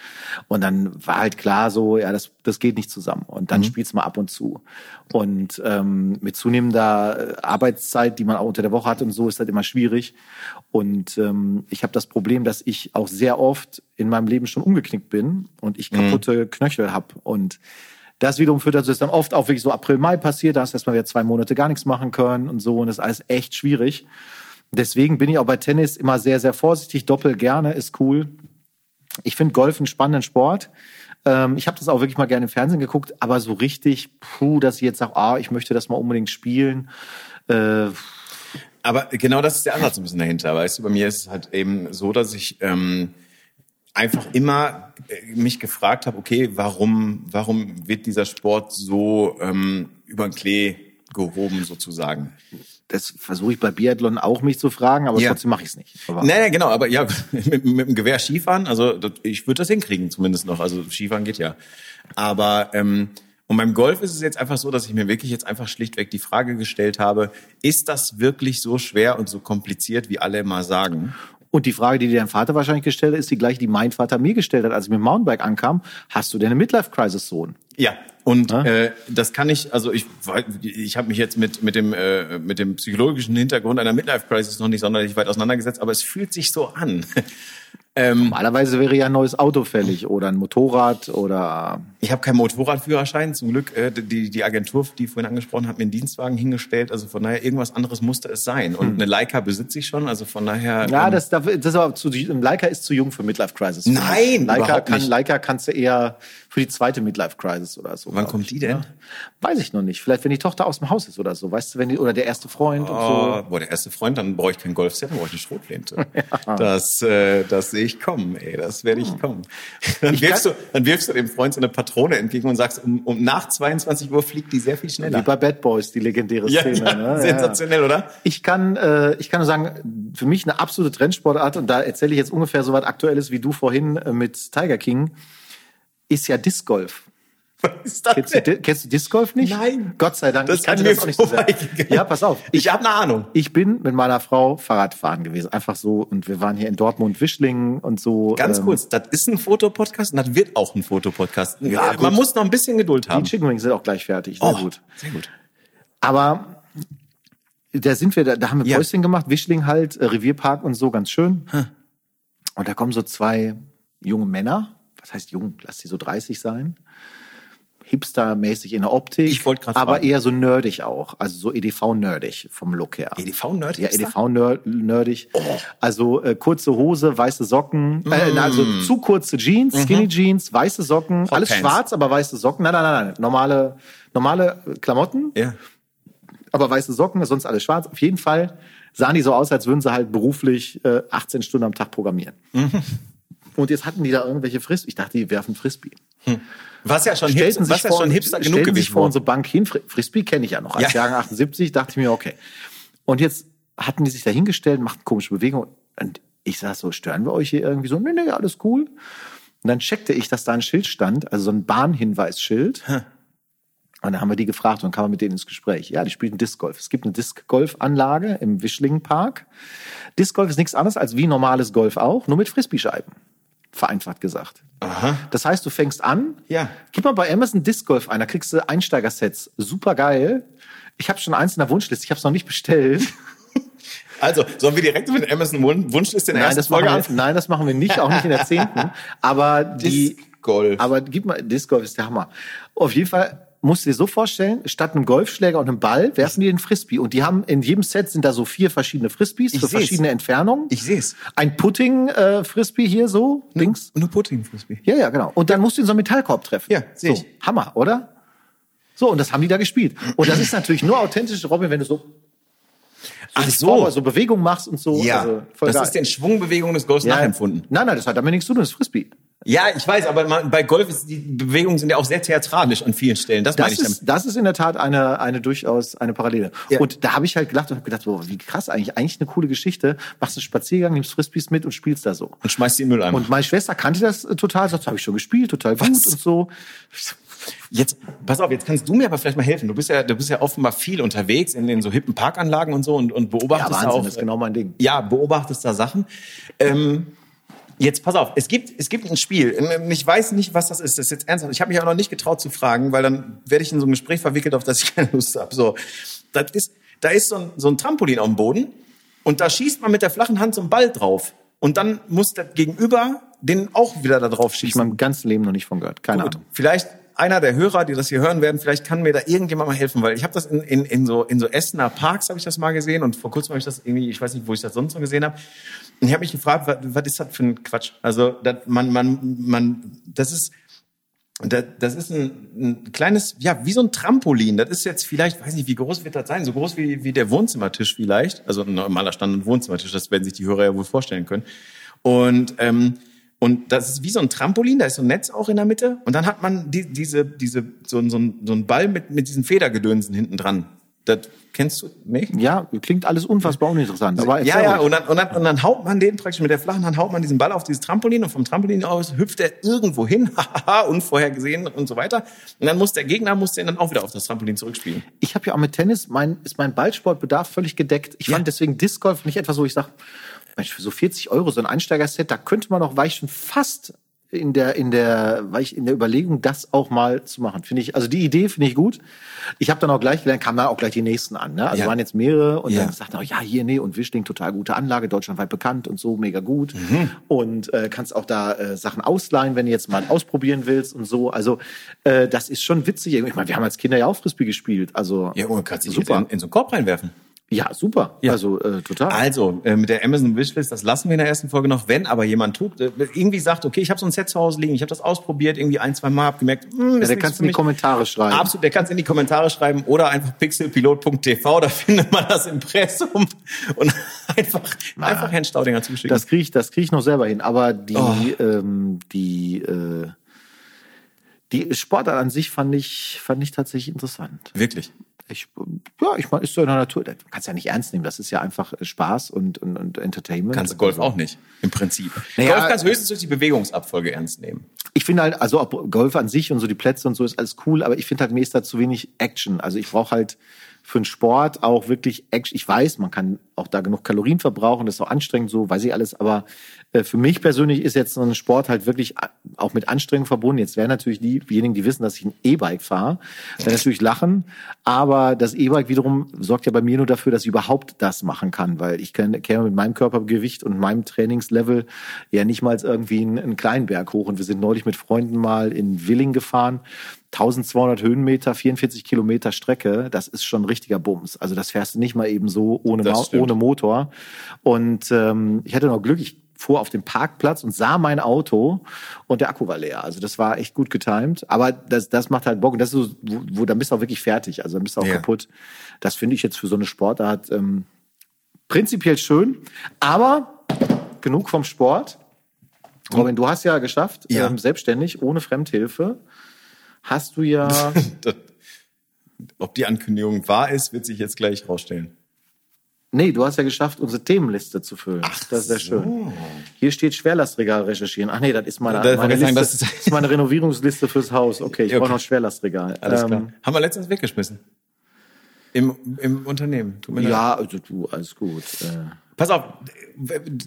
Und dann war halt klar so, ja, das, das geht nicht zusammen. Und dann mhm. spielst du mal ab und zu. Und ähm, mit zunehmender äh, Arbeitszeit, die man auch unter der Woche hat und so, ist das immer schwierig. Und ähm, ich habe das Problem, dass ich auch sehr oft in meinem Leben schon umgeknickt bin und ich mhm. kaputte mhm. Knöchel hab und das wiederum führt dazu, dass dann oft auch wirklich so April, Mai passiert, da hast du erstmal wieder zwei Monate gar nichts machen können und so und das ist alles echt schwierig. Deswegen bin ich auch bei Tennis immer sehr, sehr vorsichtig. Doppel gerne ist cool. Ich finde Golf einen spannenden Sport. Ähm, ich habe das auch wirklich mal gerne im Fernsehen geguckt, aber so richtig, puh, dass ich jetzt sage, ah, ich möchte das mal unbedingt spielen. Äh, aber genau das ist der Ansatz ein bisschen dahinter. Weißt du, bei mir ist es halt eben so, dass ich ähm, einfach immer äh, mich gefragt habe, okay, warum, warum wird dieser Sport so ähm, über den Klee gehoben sozusagen? Das versuche ich bei Biathlon auch mich zu fragen, aber ja. trotzdem mache ich es nicht. Aber naja, genau, aber ja, mit, mit dem Gewehr Skifahren, also ich würde das hinkriegen zumindest noch. Also Skifahren geht ja. Aber ähm, und beim Golf ist es jetzt einfach so, dass ich mir wirklich jetzt einfach schlichtweg die Frage gestellt habe, ist das wirklich so schwer und so kompliziert, wie alle immer sagen? Und die Frage, die dir dein Vater wahrscheinlich gestellt hat, ist die gleiche, die mein Vater mir gestellt hat, als ich mit dem Mountainbike ankam. Hast du denn eine Midlife-Crisis-Sohn? Ja, und ja? äh, das kann ich, also ich, ich habe mich jetzt mit mit dem äh, mit dem psychologischen Hintergrund einer Midlife Crisis noch nicht sonderlich weit auseinandergesetzt, aber es fühlt sich so an. Ähm, Normalerweise wäre ja ein neues Auto fällig oder ein Motorrad oder. Ich habe keinen Motorradführerschein. Zum Glück, äh, die, die Agentur, die vorhin angesprochen hat, mir einen Dienstwagen hingestellt. Also von daher, irgendwas anderes musste es sein. Und hm. eine Leica besitze ich schon. Also von daher. Ja, ähm, das, das ist aber zu, Leica ist zu jung für Midlife Crisis. Nein, Leica, kann, Leica kannst du eher für die zweite Midlife Crisis oder so. Wann kommt die denn? Ja. Weiß ich noch nicht. Vielleicht, wenn die Tochter aus dem Haus ist oder so. Weißt du, wenn die, oder der erste Freund oh, und so. Boah, der erste Freund, dann brauche ich kein Golfset, dann brauche ich eine Schrotflinte. ja. Das, äh, das sehe ich kommen, ey das werde ich kommen. Dann ich wirfst, du, dann wirfst du dem Freund so eine Patrone entgegen und sagst, um, um nach 22 Uhr fliegt die sehr viel schneller. Wie bei Bad Boys, die legendäre Szene. Ja, ne? Sensationell, oder? Ich kann, äh, ich kann nur sagen, für mich eine absolute Trendsportart und da erzähle ich jetzt ungefähr so was Aktuelles wie du vorhin äh, mit Tiger King, ist ja Disc Golf. Was ist das kennst, du, kennst du Disc Golf nicht? Nein. Gott sei Dank. Das ich kann mir das auch nicht so sehr. Ja, pass auf. Ich, ich habe eine Ahnung. Ich bin mit meiner Frau Fahrradfahren gewesen. Einfach so. Und wir waren hier in Dortmund, Wischlingen und so. Ganz ähm, kurz. Das ist ein Fotopodcast und das wird auch ein Fotopodcast. Ja, Man muss noch ein bisschen Geduld haben. Die Chicken Wings sind auch gleich fertig. Sehr oh, gut. Sehr gut. Aber da sind wir, da, da haben wir ja. Päuschen gemacht. Wischling halt, äh, Revierpark und so, ganz schön. Hm. Und da kommen so zwei junge Männer. Was heißt jung? Lass sie so 30 sein hipstermäßig in der Optik. Ich wollte gerade Aber eher so nerdig auch. Also so EDV-nerdig vom Look her. EDV-nerdig? Ja, EDV-nerdig. Oh. Also äh, kurze Hose, weiße Socken, mm. äh, also zu kurze Jeans, mhm. Skinny Jeans, weiße Socken, Hot alles Pants. schwarz, aber weiße Socken. Nein, nein, nein, nein. Normale, normale Klamotten. Ja. Aber weiße Socken, sonst alles schwarz. Auf jeden Fall sahen die so aus, als würden sie halt beruflich äh, 18 Stunden am Tag programmieren. Mhm. Und jetzt hatten die da irgendwelche Frisbee. Ich dachte, die werfen Frisbee. Hm. Was ja schon, Hipster, was ja schon Hipster genug gewesen sich vor unsere Bank hin. Frisbee kenne ich ja noch. Als ja. Jahren 78 dachte ich mir, okay. Und jetzt hatten die sich da hingestellt, machten komische Bewegungen. Und ich sag so, stören wir euch hier irgendwie so? Nee, nee, alles cool. Und dann checkte ich, dass da ein Schild stand, also so ein Bahnhinweisschild. Hm. Und dann haben wir die gefragt und dann kamen mit denen ins Gespräch. Ja, die spielten Disc Golf. Es gibt eine Disc Golf Anlage im Wischlingen Park. Disc Golf ist nichts anderes als wie normales Golf auch, nur mit Frisbee-Scheiben. Vereinfacht gesagt. Aha. Das heißt, du fängst an. Ja. Gib mal bei Amazon Disc Golf ein, da kriegst du Einsteigersets. Super geil. Ich habe schon eins in der Wunschliste, ich habe es noch nicht bestellt. Also, sollen wir direkt mit Amazon Wunschliste in der nein, das Folge wir, Nein, das machen wir nicht, auch nicht in der zehnten. Aber die... Disc Golf. Aber gib mal, Disc Golf ist der Hammer. Auf jeden Fall musst du dir so vorstellen, statt einem Golfschläger und einem Ball werfen die den Frisbee. Und die haben in jedem Set sind da so vier verschiedene Frisbees ich für seh's. verschiedene Entfernungen. Ich sehe es. Ein Putting-Frisbee äh, hier so, links. Nur Putting-Frisbee. Ja, ja, genau. Und dann musst du in so einen Metallkorb treffen. Ja, sehe so, ich. Hammer, oder? So, und das haben die da gespielt. Und das ist natürlich nur authentisch, Robin, wenn du so Ach so. so Bewegung machst und so. Ja, also das geil. ist den Schwungbewegungen des Golfs ja, nachempfunden. Nein, nein, das hat damit nichts zu tun, das ist Frisbee. Ja, ich weiß, aber man, bei Golf ist die Bewegungen sind ja auch sehr theatralisch an vielen Stellen. Das, das meine ich ist, damit. Das ist in der Tat eine, eine durchaus eine Parallele. Ja. Und da habe ich halt gedacht und habe gedacht, boah, wie krass eigentlich, eigentlich eine coole Geschichte. Machst einen Spaziergang, nimmst Frisbees mit und spielst da so. Und schmeißt die in den Mülleimer. Und meine Schwester kannte das äh, total, sagt, habe ich schon gespielt, total gut Was? und so. Jetzt, pass auf, jetzt kannst du mir aber vielleicht mal helfen. Du bist ja, du bist ja offenbar viel unterwegs in den so hippen Parkanlagen und so und, und beobachtest ja, Wahnsinn, auch. Das ist genau mein Ding. Ja, beobachtest da Sachen. Ähm, Jetzt pass auf, es gibt, es gibt ein Spiel. Ich weiß nicht, was das ist. Das ist jetzt ernsthaft. Ich habe mich auch noch nicht getraut zu fragen, weil dann werde ich in so ein Gespräch verwickelt, auf das ich keine Lust habe. So, das ist, da ist so ein, so ein Trampolin auf dem Boden und da schießt man mit der flachen Hand so einen Ball drauf. Und dann muss der Gegenüber den auch wieder da drauf schießen. Ich habe mein ganzes Leben noch nicht von gehört. Keine Gut, Ahnung. Vielleicht einer der Hörer, die das hier hören werden, vielleicht kann mir da irgendjemand mal helfen, weil ich habe das in, in, in so in so Essener Parks habe ich das mal gesehen und vor kurzem habe ich das irgendwie, ich weiß nicht, wo ich das sonst noch gesehen habe. Und ich habe mich gefragt, was, was ist das für ein Quatsch? Also das, man man man das ist das, das ist ein, ein kleines, ja, wie so ein Trampolin. Das ist jetzt vielleicht, weiß nicht, wie groß wird das sein? So groß wie, wie der Wohnzimmertisch vielleicht. Also ein normaler Standard-Wohnzimmertisch, das werden sich die Hörer ja wohl vorstellen können. Und ähm, und das ist wie so ein Trampolin, da ist so ein Netz auch in der Mitte. Und dann hat man die, diese, diese, so, so, so ein Ball mit, mit diesen Federgedönsen hinten dran. Das kennst du nicht? Ja, klingt alles unfassbar uninteressant. Aber ja, ja, und dann, und, dann, und dann haut man den praktisch mit der flachen Hand, haut man diesen Ball auf dieses Trampolin und vom Trampolin aus hüpft er irgendwo hin, haha, unvorhergesehen und so weiter. Und dann muss der Gegner, muss den dann auch wieder auf das Trampolin zurückspielen. Ich habe ja auch mit Tennis, mein, ist mein Ballsportbedarf völlig gedeckt. Ich ja. fand deswegen Disc Golf nicht etwas, wo ich sage, Mensch, für so 40 Euro so ein Einsteigerset, da könnte man noch, war ich schon fast in der, in der, war ich in der Überlegung, das auch mal zu machen. Finde ich, also die Idee finde ich gut. Ich habe dann auch gleich gelernt, kamen dann auch gleich die nächsten an. Ne? Also ja. waren jetzt mehrere und ja. dann sagten auch, ja, hier, nee, und Wischling, total gute Anlage, deutschlandweit bekannt und so, mega gut. Mhm. Und äh, kannst auch da äh, Sachen ausleihen, wenn du jetzt mal ausprobieren willst und so. Also äh, das ist schon witzig. Ich meine, wir haben als Kinder ja auch Frisbee gespielt. Also ja, und kannst dich super. In, in so einen Korb reinwerfen. Ja, super. Ja. Also äh, total. Also äh, mit der Amazon Wishlist, das lassen wir in der ersten Folge noch. Wenn aber jemand tut, äh, irgendwie sagt, okay, ich habe so ein Set zu Hause liegen, ich habe das ausprobiert, irgendwie ein, zwei Mal, hab gemerkt, hm, ja, der kannst in die Kommentare schreiben. Absolut, der kannst in die Kommentare schreiben oder einfach pixelpilot.tv, da findet man das Impressum und einfach ah, einfach Herrn Staudinger zuschicken. Das kriege ich, das ich noch selber hin. Aber die oh. ähm, die äh, die Sportart an sich fand ich fand ich tatsächlich interessant. Wirklich ich, ja, ich meine, ist so in der Natur. Du kannst ja nicht ernst nehmen. Das ist ja einfach Spaß und, und, und Entertainment. Kannst du Golf also. auch nicht, im Prinzip. Naja, Golf kannst höchstens durch die Bewegungsabfolge ernst nehmen. Ich finde halt, also ob Golf an sich und so die Plätze und so ist alles cool, aber ich finde halt, mir ist da zu wenig Action. Also ich brauche halt für einen Sport auch wirklich Action. Ich weiß, man kann auch da genug Kalorien verbrauchen, das ist auch anstrengend, so weiß ich alles, aber Äh, für mich persönlich ist jetzt so ein Sport halt wirklich auch mit Anstrengung verbunden. Jetzt wären natürlich diejenigen, die wissen, dass ich ein E-Bike fahre, dann natürlich lachen. Aber das E-Bike wiederum sorgt ja bei mir nur dafür, dass ich überhaupt das machen kann, weil ich käme mit meinem Körpergewicht und meinem Trainingslevel ja nicht mal irgendwie einen, einen kleinen Berg hoch. Und wir sind neulich mit Freunden mal in Willing gefahren. 1200 Höhenmeter, 44 Kilometer Strecke, das ist schon ein richtiger Bums. Also das fährst du nicht mal eben so ohne, ohne Motor. Und ähm, ich hatte noch Glück, ich fuhr auf dem Parkplatz und sah mein Auto und der Akku war leer. Also das war echt gut getimt. Aber das, das macht halt Bock. Und das ist so, wo, wo dann bist du auch wirklich fertig. Also dann bist du auch ja. kaputt. Das finde ich jetzt für so eine Sportart ähm, prinzipiell schön. Aber genug vom Sport. Robin, du hast ja geschafft, ja. Ähm, selbstständig, ohne Fremdhilfe, hast du ja. Ob die Ankündigung wahr ist, wird sich jetzt gleich rausstellen. Nee, du hast ja geschafft, unsere Themenliste zu füllen. Ach, das ist sehr so. schön. Hier steht Schwerlastregal recherchieren. Ach nee, das ist meine, das meine, Liste, das ist meine Renovierungsliste fürs Haus. Okay, ich okay. brauche noch Schwerlastregal. Alles ähm, klar. Haben wir letztens weggeschmissen. Im, im Unternehmen. Ja, also du, alles gut. Äh, Pass auf,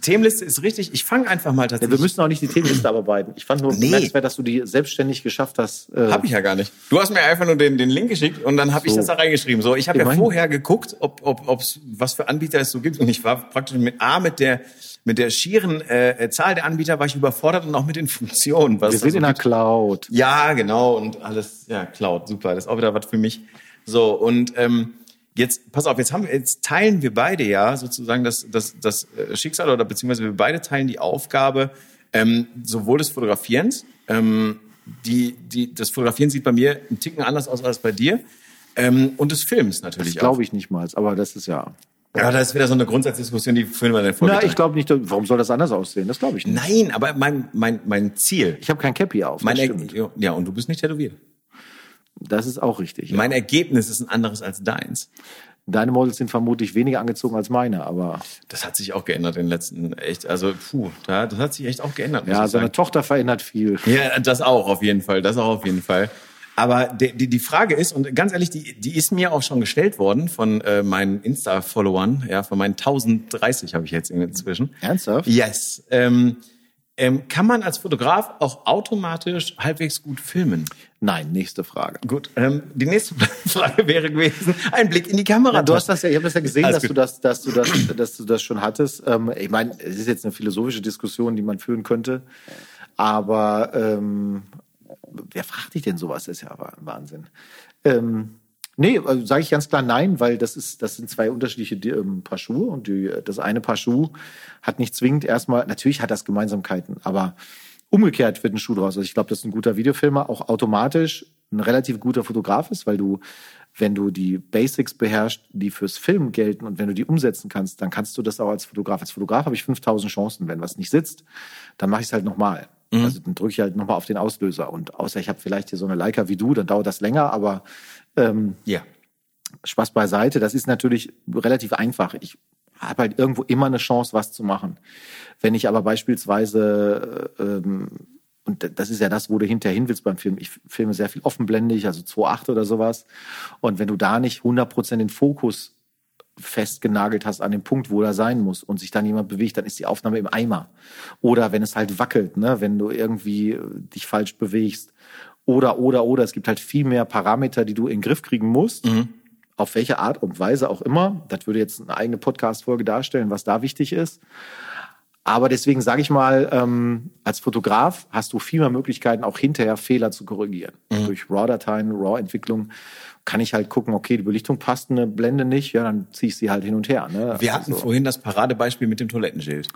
Themenliste ist richtig. Ich fange einfach mal tatsächlich. Ja, wir müssen auch nicht die Themenliste abarbeiten. Ich fand nur nee. bemerkenswert, dass du die selbstständig geschafft hast. Äh habe ich ja gar nicht. Du hast mir einfach nur den, den Link geschickt und dann habe so. ich das da reingeschrieben. So, ich habe ja vorher geguckt, ob, ob ob's, was für Anbieter es so gibt und ich war praktisch mit A mit der mit der schieren äh, Zahl der Anbieter war ich überfordert und auch mit den Funktionen. Wir sind so in der Cloud. Ja, genau und alles. Ja, Cloud, super. Das ist auch wieder was für mich. So und ähm, Jetzt, pass auf, jetzt haben jetzt teilen wir beide ja sozusagen das, das, das äh, Schicksal oder beziehungsweise wir beide teilen die Aufgabe ähm, sowohl des Fotografierens, ähm, die, die, das Fotografieren sieht bei mir einen Ticken anders aus als bei dir ähm, und des Films natürlich. Das glaube ich nicht mal, aber das ist ja. Ja, das ist wieder so eine Grundsatzdiskussion, die führen wir dann vorher. Na, ich glaube nicht. Warum soll das anders aussehen? Das glaube ich nicht. Nein, aber mein, mein, mein Ziel. Ich habe kein Cappy auf. Mein ja, und du bist nicht tätowiert. Das ist auch richtig. Mein ja. Ergebnis ist ein anderes als deins. Deine Models sind vermutlich weniger angezogen als meine, aber. Das hat sich auch geändert in den letzten, echt, also, puh, das hat sich echt auch geändert. Ja, seine Tochter verändert viel. Ja, das auch auf jeden Fall, das auch auf jeden Fall. Aber die, die, die Frage ist, und ganz ehrlich, die, die ist mir auch schon gestellt worden von äh, meinen Insta-Followern, ja, von meinen 1030 habe ich jetzt inzwischen. Ernsthaft? Yes. Ähm, ähm, kann man als Fotograf auch automatisch halbwegs gut filmen? Nein, nächste Frage. Gut, ähm, die nächste Frage wäre gewesen, ein Blick in die Kamera. Ja, du hast das ja, ich habe das ja gesehen, dass du das, dass du das, dass du das schon hattest. Ähm, ich meine, es ist jetzt eine philosophische Diskussion, die man führen könnte, aber ähm, wer fragt dich denn sowas? Das ist ja Wahnsinn. Ähm, Nee, also sage ich ganz klar nein, weil das ist, das sind zwei unterschiedliche ähm, Paar Schuhe und die, das eine Paar Schuh hat nicht zwingend erstmal, natürlich hat das Gemeinsamkeiten, aber umgekehrt wird ein Schuh draus. Also ich glaube, dass ein guter Videofilmer auch automatisch ein relativ guter Fotograf ist, weil du, wenn du die Basics beherrschst, die fürs Film gelten und wenn du die umsetzen kannst, dann kannst du das auch als Fotograf. Als Fotograf habe ich 5000 Chancen. Wenn was nicht sitzt, dann mache ich es halt nochmal. Mhm. Also dann drücke ich halt nochmal auf den Auslöser. Und außer ich habe vielleicht hier so eine Leica wie du, dann dauert das länger, aber ähm, ja. Spaß beiseite, das ist natürlich relativ einfach. Ich habe halt irgendwo immer eine Chance, was zu machen. Wenn ich aber beispielsweise, ähm, und das ist ja das, wo du hinterher hin willst beim Film, ich filme sehr viel offenblendig, also 2.8 oder sowas. Und wenn du da nicht 100% den Fokus festgenagelt hast an dem Punkt, wo er sein muss und sich dann jemand bewegt, dann ist die Aufnahme im Eimer. Oder wenn es halt wackelt, ne, wenn du irgendwie dich falsch bewegst oder, oder, oder. Es gibt halt viel mehr Parameter, die du in den Griff kriegen musst. Mhm. Auf welche Art und Weise auch immer. Das würde jetzt eine eigene Podcast-Folge darstellen, was da wichtig ist. Aber deswegen sage ich mal, ähm, als Fotograf hast du viel mehr Möglichkeiten, auch hinterher Fehler zu korrigieren. Mhm. Durch RAW-Dateien, RAW-Entwicklung kann ich halt gucken, okay, die Belichtung passt eine Blende nicht, ja, dann ziehe ich sie halt hin und her. Ne? Wir hatten also, vorhin das Paradebeispiel mit dem Toilettenschild.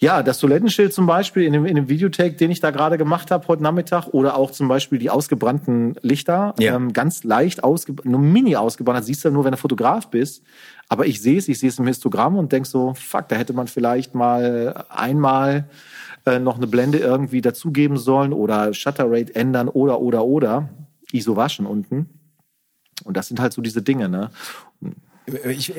Ja, das Toilettenschild zum Beispiel in dem, in dem Videotake, den ich da gerade gemacht habe heute Nachmittag, oder auch zum Beispiel die ausgebrannten Lichter, ja. ähm, ganz leicht ausgebrannt, nur mini ausgebrannt, das siehst du nur, wenn du Fotograf bist. Aber ich sehe es, ich sehe es im Histogramm und denk so, fuck, da hätte man vielleicht mal einmal äh, noch eine Blende irgendwie dazugeben sollen oder Shutter Rate ändern oder, oder, oder. ISO waschen unten. Und das sind halt so diese Dinge, ne? Ich,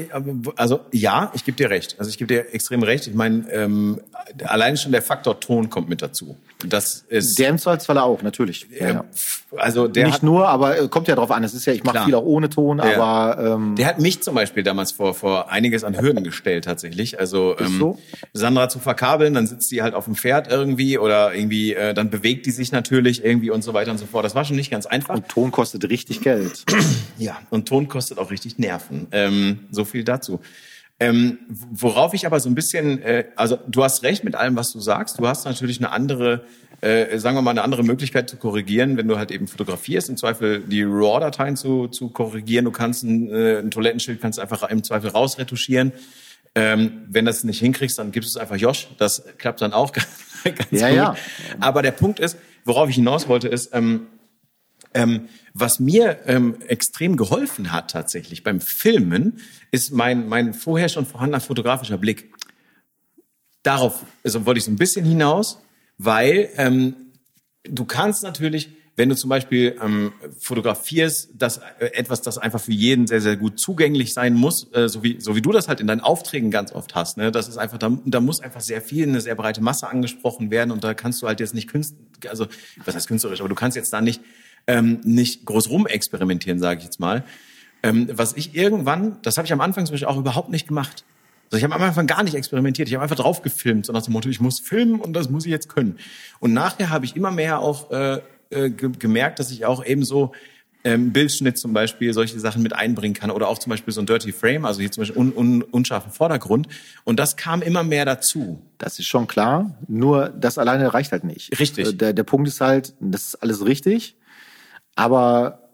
also ja, ich gebe dir recht. Also ich gebe dir extrem recht. Ich meine, ähm, allein schon der Faktor Ton kommt mit dazu. Das ist der im Zweifelsfall auch natürlich. Äh, ja. Also der nicht hat, nur, aber äh, kommt ja drauf an. Es ist ja, ich mache viel auch ohne Ton, ja. aber ähm, der hat mich zum Beispiel damals vor vor einiges an Hürden gestellt tatsächlich. Also ähm, so? Sandra zu verkabeln, dann sitzt sie halt auf dem Pferd irgendwie oder irgendwie äh, dann bewegt die sich natürlich irgendwie und so weiter und so fort. Das war schon nicht ganz einfach. Und Ton kostet richtig Geld. ja, und Ton kostet auch richtig Nerven. Ähm, ähm, so viel dazu. Ähm, worauf ich aber so ein bisschen, äh, also du hast recht mit allem, was du sagst. Du hast natürlich eine andere, äh, sagen wir mal, eine andere Möglichkeit zu korrigieren, wenn du halt eben fotografierst, im Zweifel die RAW-Dateien zu, zu korrigieren. Du kannst ein, äh, ein Toilettenschild kannst einfach im Zweifel rausretuschieren. Ähm, wenn das nicht hinkriegst, dann gibst du es einfach Josh. Das klappt dann auch ganz ja, gut. Ja. Aber der Punkt ist, worauf ich hinaus wollte, ist, ähm, ähm, was mir ähm, extrem geholfen hat tatsächlich beim Filmen, ist mein, mein vorher schon vorhandener fotografischer Blick. Darauf also wollte ich so ein bisschen hinaus, weil ähm, du kannst natürlich, wenn du zum Beispiel ähm, fotografierst, das äh, etwas, das einfach für jeden sehr, sehr gut zugänglich sein muss, äh, so, wie, so wie du das halt in deinen Aufträgen ganz oft hast. Ne? Das ist einfach, da, da muss einfach sehr viel, eine sehr breite Masse angesprochen werden und da kannst du halt jetzt nicht künstlerisch, also was heißt künstlerisch, aber du kannst jetzt da nicht ähm, nicht groß rumexperimentieren, sage ich jetzt mal. Ähm, was ich irgendwann, das habe ich am Anfang zum Beispiel auch überhaupt nicht gemacht. Also ich habe am Anfang gar nicht experimentiert. Ich habe einfach drauf gefilmt, so nach dem Motto, ich muss filmen und das muss ich jetzt können. Und nachher habe ich immer mehr auch äh, äh, gemerkt, dass ich auch eben so ähm, Bildschnitt zum Beispiel solche Sachen mit einbringen kann oder auch zum Beispiel so ein Dirty Frame, also hier zum Beispiel un, un, unscharfen Vordergrund. Und das kam immer mehr dazu. Das ist schon klar. Nur das alleine reicht halt nicht. Richtig. Äh, der, der Punkt ist halt, das ist alles richtig. Aber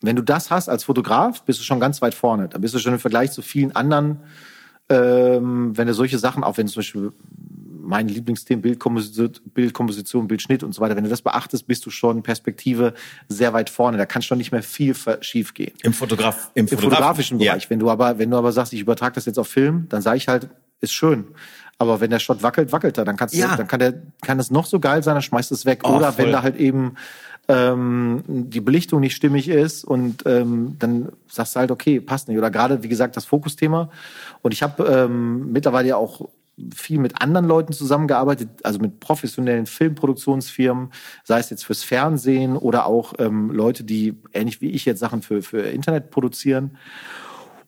wenn du das hast als Fotograf, bist du schon ganz weit vorne. Da bist du schon im Vergleich zu vielen anderen, ähm, wenn du solche Sachen, auch wenn du zum Beispiel mein Lieblingsthema Bildkomposition, Bildkomposition, Bildschnitt und so weiter, wenn du das beachtest, bist du schon Perspektive sehr weit vorne. Da kann schon nicht mehr viel schief gehen. Im Fotograf, im, Im fotografischen Bereich. Ja. Wenn du aber, wenn du aber sagst, ich übertrage das jetzt auf Film, dann sage ich halt, ist schön. Aber wenn der Shot wackelt, wackelt er. Dann kannst du, ja. dann kann der, kann es noch so geil sein, dann schmeißt es weg. Oh, Oder voll. wenn da halt eben ähm, die Belichtung nicht stimmig ist und ähm, dann sagst du halt, okay, passt nicht. Oder gerade, wie gesagt, das Fokusthema. Und ich habe ähm, mittlerweile ja auch viel mit anderen Leuten zusammengearbeitet, also mit professionellen Filmproduktionsfirmen, sei es jetzt fürs Fernsehen oder auch ähm, Leute, die ähnlich wie ich jetzt Sachen für, für Internet produzieren.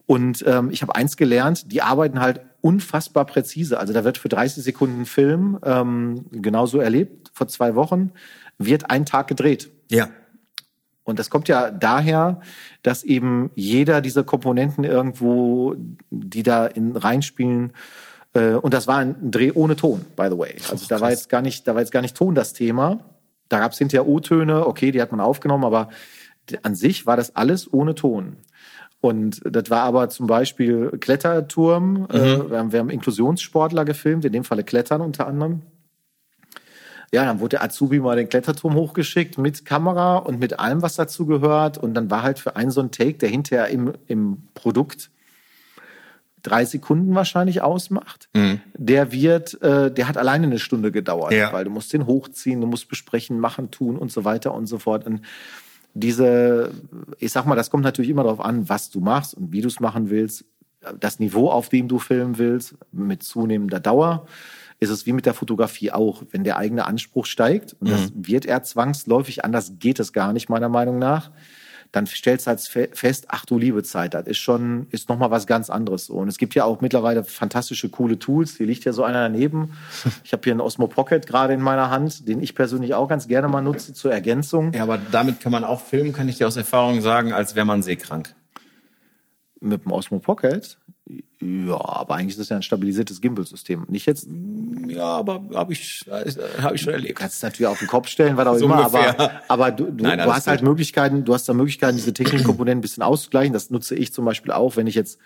Und ähm, ich habe eins gelernt, die arbeiten halt unfassbar präzise. Also da wird für 30 Sekunden Film ähm, genauso erlebt, vor zwei Wochen wird ein Tag gedreht. Ja. Und das kommt ja daher, dass eben jeder dieser Komponenten irgendwo, die da in reinspielen, äh, und das war ein Dreh ohne Ton, by the way. Also oh, da war jetzt gar nicht, da war jetzt gar nicht Ton das Thema. Da gab es hinterher O-Töne, okay, die hat man aufgenommen, aber an sich war das alles ohne Ton. Und das war aber zum Beispiel Kletterturm. Äh, mhm. Äh, wir, haben, wir haben Inklusionssportler gefilmt, in dem Falle Klettern unter anderem. Ja, dann wurde der Azubi mal den Kletterturm hochgeschickt mit Kamera und mit allem, was dazu gehört. Und dann war halt für einen so ein Take, der hinterher im, im Produkt drei Sekunden wahrscheinlich ausmacht. Mhm. Der wird, äh, der hat alleine eine Stunde gedauert, ja. weil du musst den hochziehen, du musst besprechen, machen, tun und so weiter und so fort. Und diese, ich sag mal, das kommt natürlich immer darauf an, was du machst und wie du es machen willst, das Niveau, auf dem du filmen willst, mit zunehmender Dauer ist es wie mit der Fotografie auch. Wenn der eigene Anspruch steigt, und das mhm. wird er zwangsläufig, anders geht es gar nicht, meiner Meinung nach, dann stellst du halt fest, ach du liebe Zeit, das ist schon, ist nochmal was ganz anderes. Und es gibt ja auch mittlerweile fantastische, coole Tools. Hier liegt ja so einer daneben. Ich habe hier einen Osmo Pocket gerade in meiner Hand, den ich persönlich auch ganz gerne mal nutze zur Ergänzung. Ja, aber damit kann man auch filmen, kann ich dir aus Erfahrung sagen, als wäre man seekrank. Mit dem Osmo Pocket? Ja, aber eigentlich ist das ja ein stabilisiertes Gimbal-System. Nicht jetzt. Ja, aber habe ich, hab ich schon erlebt. Du kannst es natürlich auf den Kopf stellen, was auch so immer, aber, aber du, du, Nein, du hast halt Möglichkeiten, du hast da Möglichkeiten, diese Technikkomponenten ein bisschen auszugleichen. Das nutze ich zum Beispiel auch, wenn ich jetzt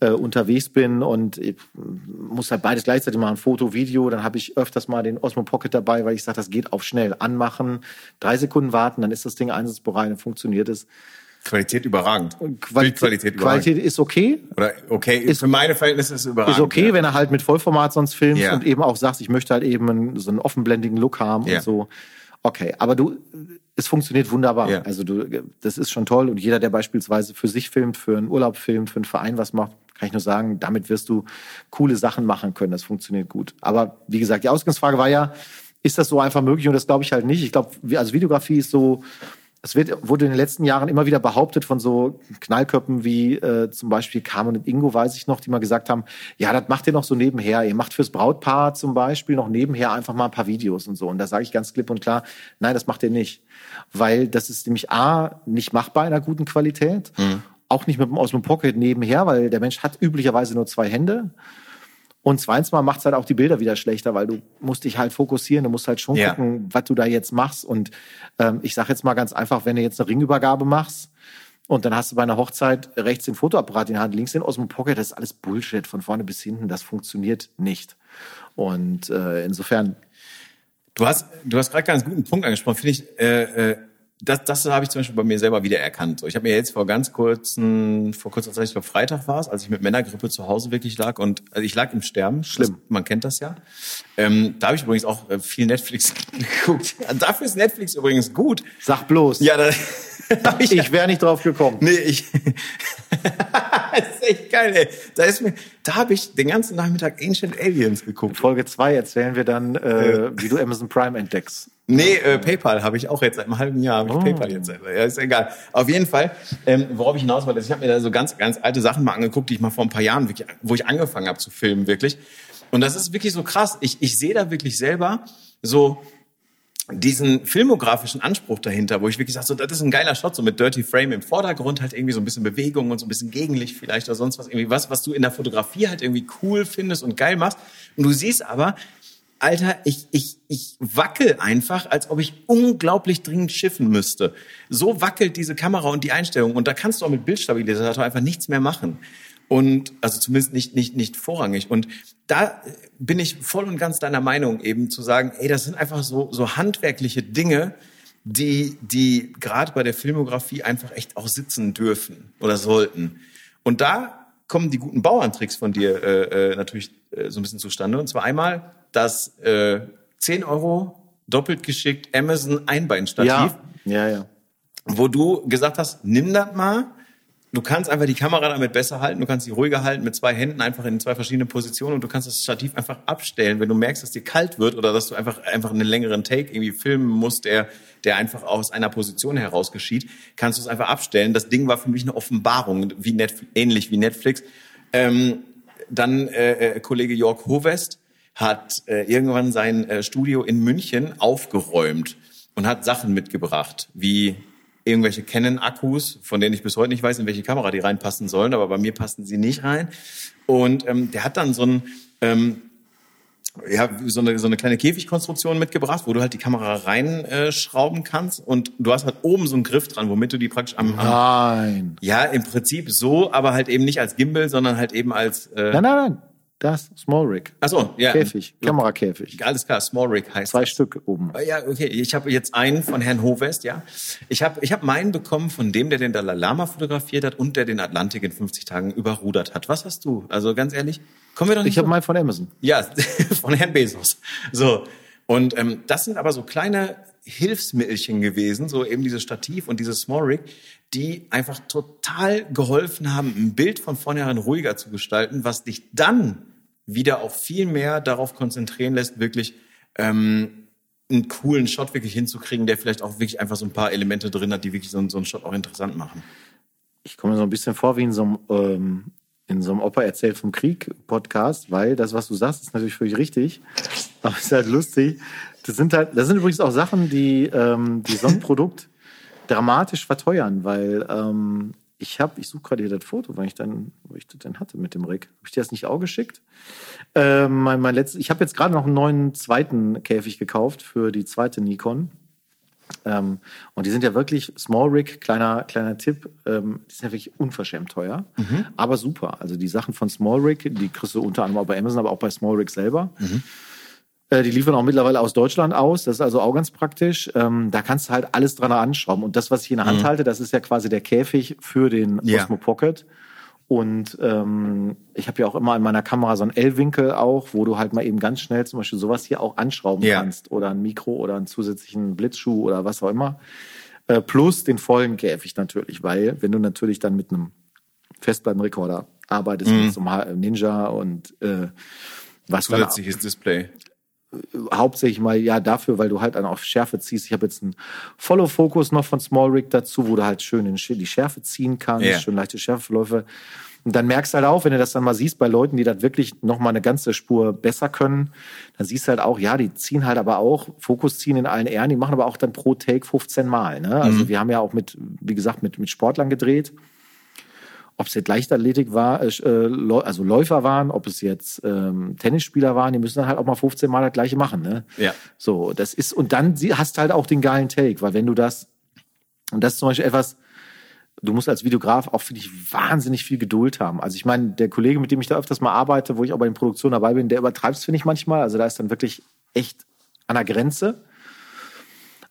äh, unterwegs bin und ich muss halt beides gleichzeitig machen, Foto, Video, dann habe ich öfters mal den Osmo Pocket dabei, weil ich sage, das geht auf schnell. Anmachen, drei Sekunden warten, dann ist das Ding einsatzbereit und funktioniert es. Qualität überragend. Qualität, Bildqualität überragend. Qualität ist okay. Oder okay, ist, für meine Verhältnisse ist es überragend. Ist okay, ja. wenn er halt mit Vollformat sonst filmt ja. und eben auch sagst, ich möchte halt eben einen, so einen offenblendigen Look haben ja. und so. Okay, aber du, es funktioniert wunderbar. Also du, das ist schon toll. Und jeder, der beispielsweise für sich filmt, für einen Urlaub filmt, für einen Verein was macht, kann ich nur sagen, damit wirst du coole Sachen machen können. Das funktioniert gut. Aber wie gesagt, die Ausgangsfrage war ja, ist das so einfach möglich? Und das glaube ich halt nicht. Ich glaube, also Videografie ist so, es wird, wurde in den letzten Jahren immer wieder behauptet von so Knallköppen wie äh, zum Beispiel Carmen und Ingo, weiß ich noch, die mal gesagt haben, ja, das macht ihr noch so nebenher. Ihr macht fürs Brautpaar zum Beispiel noch nebenher einfach mal ein paar Videos und so. Und da sage ich ganz klipp und klar, nein, das macht ihr nicht. Weil das ist nämlich A, nicht machbar in einer guten Qualität. Mhm. Auch nicht mit, aus dem Pocket nebenher, weil der Mensch hat üblicherweise nur zwei Hände. Und zweitens mal macht's halt auch die Bilder wieder schlechter, weil du musst dich halt fokussieren, du musst halt schon ja. gucken, was du da jetzt machst. Und ähm, ich sage jetzt mal ganz einfach, wenn du jetzt eine Ringübergabe machst und dann hast du bei einer Hochzeit rechts den Fotoapparat in der Hand, links den aus dem Pocket, das ist alles Bullshit von vorne bis hinten, das funktioniert nicht. Und äh, insofern. Du hast, du hast gerade ganz guten Punkt angesprochen, finde ich. Äh, äh das, das habe ich zum Beispiel bei mir selber wieder erkannt. So, ich habe mir jetzt vor ganz kurzen, vor kurzer Zeit, ich glaube Freitag war es, als ich mit Männergrippe zu Hause wirklich lag und also ich lag im Sterben. Schlimm. Das, man kennt das ja. Ähm, da habe ich übrigens auch äh, viel Netflix geguckt. Dafür ist Netflix übrigens gut. Sag bloß. Ja, da, ich, ich wäre nicht drauf gekommen. Nee, ich. das ist echt geil, ey. Da ist mir, da habe ich den ganzen Nachmittag Ancient Aliens geguckt. Folge zwei erzählen wir dann, äh, wie du Amazon Prime entdeckst. Nee, äh, PayPal habe ich auch jetzt seit einem halben Jahr. Habe ich oh. PayPal jetzt selber. Ja, ist egal. Auf jeden Fall, ähm, worauf ich hinaus wollte, ist, ich habe mir da so ganz, ganz alte Sachen mal angeguckt, die ich mal vor ein paar Jahren, wirklich, wo ich angefangen habe zu filmen, wirklich. Und das ist wirklich so krass. Ich, ich sehe da wirklich selber so diesen filmografischen Anspruch dahinter, wo ich wirklich sage, so, das ist ein geiler Shot, so mit Dirty Frame im Vordergrund, halt irgendwie so ein bisschen Bewegung und so ein bisschen Gegenlicht vielleicht oder sonst was, irgendwie was, was du in der Fotografie halt irgendwie cool findest und geil machst. Und du siehst aber, Alter, ich, ich, ich wackel einfach, als ob ich unglaublich dringend schiffen müsste. So wackelt diese Kamera und die Einstellung. Und da kannst du auch mit Bildstabilisator einfach nichts mehr machen. Und also zumindest nicht, nicht, nicht vorrangig. Und da bin ich voll und ganz deiner Meinung, eben zu sagen, ey, das sind einfach so, so handwerkliche Dinge, die, die gerade bei der Filmografie einfach echt auch sitzen dürfen oder sollten. Und da kommen die guten Bauerntricks von dir äh, äh, natürlich äh, so ein bisschen zustande. Und zwar einmal das äh, 10 Euro doppelt geschickt Amazon Einbeinstativ. Ja, ja, ja. Wo du gesagt hast, nimm das mal. Du kannst einfach die Kamera damit besser halten, du kannst sie ruhiger halten mit zwei Händen einfach in zwei verschiedenen Positionen und du kannst das Stativ einfach abstellen, wenn du merkst, dass dir kalt wird oder dass du einfach einfach einen längeren Take irgendwie filmen musst, der der einfach aus einer Position heraus geschieht, kannst du es einfach abstellen. Das Ding war für mich eine Offenbarung, wie Netflix, ähnlich wie Netflix. Ähm, dann äh, äh, Kollege Jörg Hovest, hat äh, irgendwann sein äh, Studio in München aufgeräumt und hat Sachen mitgebracht, wie irgendwelche Canon-Akkus, von denen ich bis heute nicht weiß, in welche Kamera die reinpassen sollen, aber bei mir passen sie nicht rein. Und ähm, der hat dann so ein ähm, ja, so eine, so eine kleine Käfigkonstruktion mitgebracht, wo du halt die Kamera reinschrauben äh, kannst und du hast halt oben so einen Griff dran, womit du die praktisch am, am Nein. Ja, im Prinzip so, aber halt eben nicht als Gimbal, sondern halt eben als äh, Nein, nein, nein. Das, Small Rig. Ach so, ja. Käfig, Kamerakäfig. Alles klar, Small Rig heißt Zwei das. Stück oben. Ah, ja, okay. Ich habe jetzt einen von Herrn Hovest, ja. Ich habe ich hab meinen bekommen von dem, der den Dalai Lama fotografiert hat und der den Atlantik in 50 Tagen überrudert hat. Was hast du? Also ganz ehrlich, kommen wir doch nicht Ich habe meinen von Amazon. Ja, von Herrn Bezos. So. Und ähm, das sind aber so kleine Hilfsmittelchen gewesen, so eben dieses Stativ und dieses Small Rig, die einfach total geholfen haben, ein Bild von vornherein ruhiger zu gestalten, was dich dann wieder auch viel mehr darauf konzentrieren lässt, wirklich ähm, einen coolen Shot wirklich hinzukriegen, der vielleicht auch wirklich einfach so ein paar Elemente drin hat, die wirklich so, so einen Shot auch interessant machen. Ich komme mir so ein bisschen vor wie in so einem, ähm, in so einem Opa erzählt vom Krieg Podcast, weil das, was du sagst, ist natürlich völlig richtig, aber es ist halt lustig. Das sind halt, das sind übrigens auch Sachen, die, ähm, die so ein Produkt dramatisch verteuern, weil ähm, ich habe, ich suche gerade hier das Foto, weil ich dann, wo ich das denn hatte mit dem Rig. Habe ich dir das nicht auch geschickt? Äh, mein, mein letztes, ich habe jetzt gerade noch einen neuen zweiten Käfig gekauft für die zweite Nikon. Ähm, und die sind ja wirklich Small Rig, kleiner, kleiner Tipp, ähm, die sind ja wirklich unverschämt teuer, mhm. aber super. Also die Sachen von Small Rig, die kriegst du unter anderem auch bei Amazon, aber auch bei Small Rig selber. Mhm. Äh, die liefern auch mittlerweile aus Deutschland aus. Das ist also auch ganz praktisch. Ähm, da kannst du halt alles dran anschrauben. Und das, was ich in der Hand mhm. halte, das ist ja quasi der Käfig für den ja. Osmo Pocket. Und ähm, ich habe ja auch immer in meiner Kamera so einen L-Winkel auch, wo du halt mal eben ganz schnell zum Beispiel sowas hier auch anschrauben ja. kannst. Oder ein Mikro oder einen zusätzlichen Blitzschuh oder was auch immer. Äh, plus den vollen Käfig natürlich, weil wenn du natürlich dann mit einem Festplattenrekorder arbeitest, mhm. mit so einem Ninja und äh, was Zusätzliches dann, Display hauptsächlich mal ja dafür, weil du halt dann auf Schärfe ziehst. Ich habe jetzt einen Follow Focus noch von Small Rig dazu, wo du halt schön in die Schärfe ziehen kannst, yeah. schön leichte Schärfeverläufe. Und dann merkst du halt auch, wenn du das dann mal siehst bei Leuten, die das wirklich noch mal eine ganze Spur besser können, dann siehst du halt auch, ja, die ziehen halt aber auch Fokus ziehen in allen Ehren, die machen aber auch dann pro Take 15 Mal. Ne? Also mhm. wir haben ja auch mit, wie gesagt, mit, mit Sportlern gedreht ob es jetzt Leichtathletik war, äh, also Läufer waren, ob es jetzt ähm, Tennisspieler waren, die müssen dann halt auch mal 15 Mal das gleiche machen. Ne? Ja. So, das ist, und dann hast halt auch den geilen Take, weil wenn du das, und das ist zum Beispiel etwas, du musst als Videograf auch, finde ich, wahnsinnig viel Geduld haben. Also ich meine, der Kollege, mit dem ich da öfters mal arbeite, wo ich auch bei den Produktionen dabei bin, der übertreibt es, finde ich, manchmal. Also da ist dann wirklich echt an der Grenze.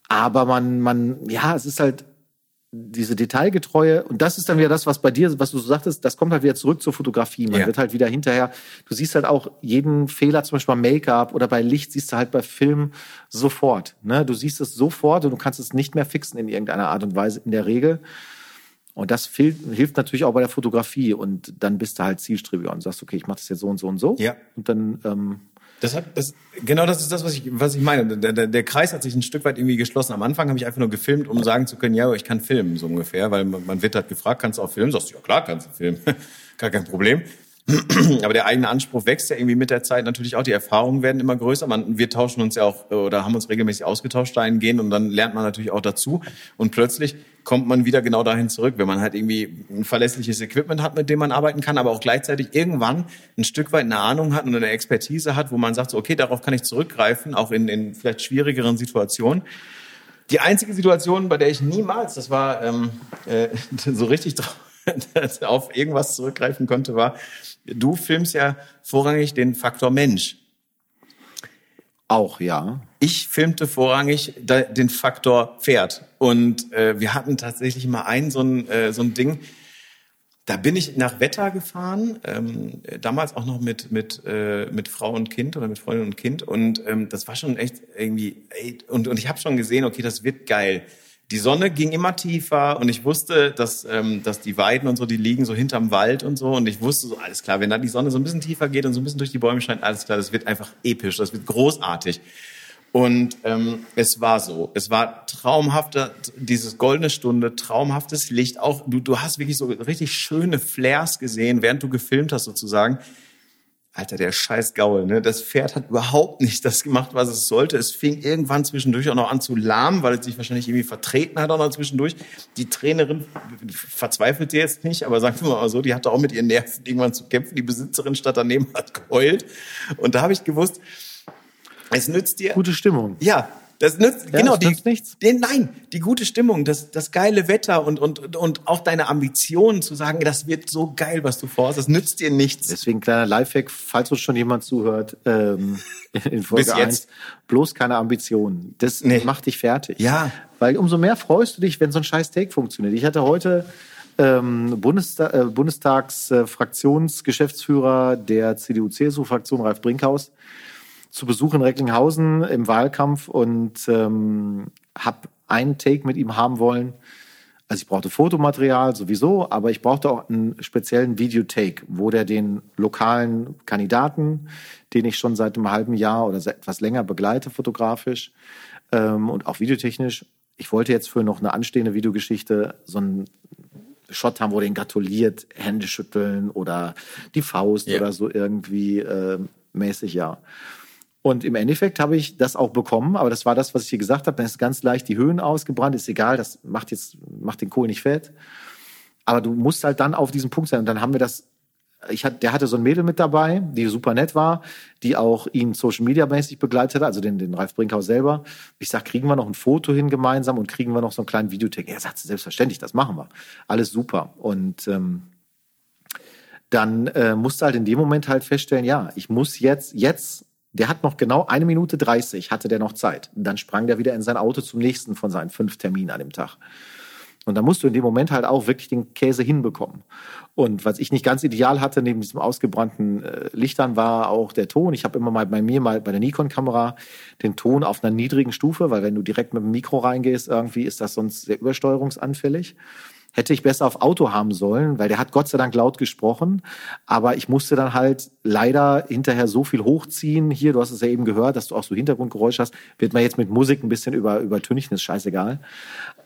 Aber man, man, ja, es ist halt, diese Detailgetreue, und das ist dann wieder das, was bei dir, was du so sagtest, das kommt halt wieder zurück zur Fotografie. Man ja. wird halt wieder hinterher, du siehst halt auch jeden Fehler, zum Beispiel beim Make-up oder bei Licht, siehst du halt bei Film sofort. Ne? Du siehst es sofort und du kannst es nicht mehr fixen in irgendeiner Art und Weise in der Regel. Und das hilft natürlich auch bei der Fotografie. Und dann bist du halt zielstrebiger und sagst, okay, ich mache das jetzt so und so und so. Ja. Und dann ähm, das hat, das, genau das ist das, was ich, was ich meine. Der, der, der Kreis hat sich ein Stück weit irgendwie geschlossen. Am Anfang habe ich einfach nur gefilmt, um sagen zu können, ja, ich kann filmen, so ungefähr, weil man, man wird halt gefragt, kannst du auch filmen? Sagst du, ja klar, kannst du filmen. Gar kein Problem. Aber der eigene Anspruch wächst ja irgendwie mit der Zeit natürlich auch. Die Erfahrungen werden immer größer. Man, wir tauschen uns ja auch oder haben uns regelmäßig ausgetauscht dahingehend und dann lernt man natürlich auch dazu. Und plötzlich kommt man wieder genau dahin zurück, wenn man halt irgendwie ein verlässliches Equipment hat, mit dem man arbeiten kann, aber auch gleichzeitig irgendwann ein Stück weit eine Ahnung hat und eine Expertise hat, wo man sagt, so, okay, darauf kann ich zurückgreifen, auch in, in vielleicht schwierigeren Situationen. Die einzige Situation, bei der ich niemals, das war ähm, äh, so richtig drauf, auf irgendwas zurückgreifen konnte, war, du filmst ja vorrangig den Faktor Mensch. Auch, ja. Ich filmte vorrangig den Faktor Pferd. Und äh, wir hatten tatsächlich mal ein so ein, äh, so ein Ding, da bin ich nach Wetter gefahren, ähm, damals auch noch mit mit äh, mit Frau und Kind oder mit Freundin und Kind. Und ähm, das war schon echt irgendwie ey, und und ich habe schon gesehen, okay, das wird geil. Die Sonne ging immer tiefer und ich wusste, dass, ähm, dass die Weiden und so, die liegen so hinterm Wald und so. Und ich wusste so, alles klar, wenn dann die Sonne so ein bisschen tiefer geht und so ein bisschen durch die Bäume scheint, alles klar, das wird einfach episch, das wird großartig. Und ähm, es war so, es war traumhafter, dieses goldene Stunde, traumhaftes Licht. Auch du, du hast wirklich so richtig schöne Flares gesehen, während du gefilmt hast sozusagen. Alter, der scheiß Gaul, ne? Das Pferd hat überhaupt nicht das gemacht, was es sollte. Es fing irgendwann zwischendurch auch noch an zu lahmen, weil es sich wahrscheinlich irgendwie vertreten hat auch noch zwischendurch. Die Trainerin verzweifelt jetzt nicht, aber sagen wir mal so, die hatte auch mit ihren Nerven irgendwann zu kämpfen. Die Besitzerin statt daneben hat geheult. Und da habe ich gewusst, es nützt dir. Gute Stimmung. Ja, das nützt, ja, genau, das nützt die, nichts. Den, nein, die gute Stimmung, das, das geile Wetter und, und, und auch deine Ambitionen zu sagen, das wird so geil, was du vorhast, das nützt dir nichts. Deswegen kleiner Lifehack, falls uns schon jemand zuhört, ähm, in Folge Bis jetzt. 1, bloß keine Ambitionen. Das nee. macht dich fertig. Ja. Weil umso mehr freust du dich, wenn so ein scheiß Take funktioniert. Ich hatte heute ähm, Bundestag, äh, Bundestagsfraktionsgeschäftsführer äh, der CDU-CSU-Fraktion, Ralf Brinkhaus, zu Besuch in Recklinghausen im Wahlkampf und ähm, habe einen Take mit ihm haben wollen. Also ich brauchte Fotomaterial sowieso, aber ich brauchte auch einen speziellen Videotake, wo der den lokalen Kandidaten, den ich schon seit einem halben Jahr oder etwas länger begleite fotografisch ähm, und auch videotechnisch. Ich wollte jetzt für noch eine anstehende Videogeschichte so einen Shot haben, wo den gratuliert, Hände schütteln oder die Faust ja. oder so irgendwie äh, mäßig, ja. Und im Endeffekt habe ich das auch bekommen, aber das war das, was ich hier gesagt habe. Dann ist ganz leicht die Höhen ausgebrannt, ist egal, das macht jetzt, macht den Kohl nicht fett. Aber du musst halt dann auf diesem Punkt sein. Und dann haben wir das, ich hatte, der hatte so ein Mädel mit dabei, die super nett war, die auch ihn Social Media mäßig begleitet hat, also den, den Ralf Brinkhaus selber. Ich sag, kriegen wir noch ein Foto hin gemeinsam und kriegen wir noch so einen kleinen Videotag? Er sagt, selbstverständlich, das machen wir. Alles super. Und, ähm, dann äh, musste halt in dem Moment halt feststellen, ja, ich muss jetzt, jetzt der hat noch genau eine Minute dreißig hatte der noch Zeit. Und dann sprang der wieder in sein Auto zum nächsten von seinen fünf Terminen an dem Tag. Und da musst du in dem Moment halt auch wirklich den Käse hinbekommen. Und was ich nicht ganz ideal hatte, neben diesem ausgebrannten äh, Lichtern, war auch der Ton. Ich habe immer mal bei mir mal bei der Nikon-Kamera den Ton auf einer niedrigen Stufe, weil wenn du direkt mit dem Mikro reingehst, irgendwie ist das sonst sehr übersteuerungsanfällig hätte ich besser auf Auto haben sollen, weil der hat Gott sei Dank laut gesprochen. Aber ich musste dann halt leider hinterher so viel hochziehen. Hier, du hast es ja eben gehört, dass du auch so Hintergrundgeräusche hast. Wird man jetzt mit Musik ein bisschen über, übertünchen, ist scheißegal.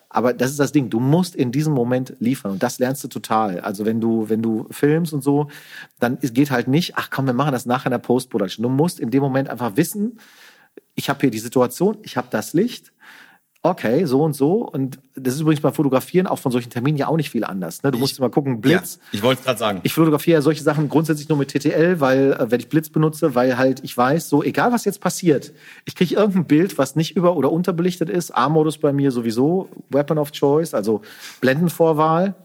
Aber das ist das Ding. Du musst in diesem Moment liefern und das lernst du total. Also wenn du, wenn du filmst und so, dann geht halt nicht, ach komm, wir machen das nachher in der Post-Production. Du musst in dem Moment einfach wissen, ich habe hier die Situation, ich habe das Licht, okay, so und so. Und das ist übrigens beim Fotografieren auch von solchen Terminen ja auch nicht viel anders. Ne? Du ich, musst immer gucken, Blitz. Ja, ich wollte gerade sagen. Ich fotografiere ja solche Sachen grundsätzlich nur mit TTL, weil, äh, wenn ich Blitz benutze, weil halt ich weiß, so egal was jetzt passiert, ich kriege irgendein Bild, was nicht über- oder unterbelichtet ist. A-Modus bei mir sowieso, Weapon of Choice, also Blendenvorwahl.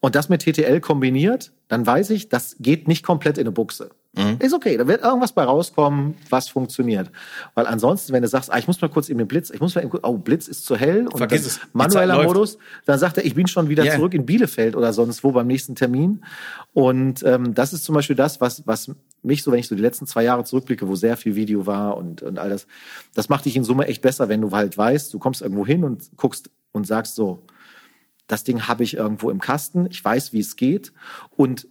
Und das mit TTL kombiniert, dann weiß ich, das geht nicht komplett in eine Buchse. Mhm. Ist okay, da wird irgendwas bei rauskommen, was funktioniert. Weil ansonsten, wenn du sagst, ah, ich muss mal kurz eben den Blitz, ich muss mal eben, oh, Blitz ist zu hell und Vergiss es. manueller Modus, dann sagt er, ich bin schon wieder yeah. zurück in Bielefeld oder sonst wo beim nächsten Termin. Und ähm, das ist zum Beispiel das, was, was mich so, wenn ich so die letzten zwei Jahre zurückblicke, wo sehr viel Video war und, und all das, das macht dich in Summe echt besser, wenn du halt weißt, du kommst irgendwo hin und guckst und sagst so, das Ding habe ich irgendwo im Kasten, ich weiß, wie es geht und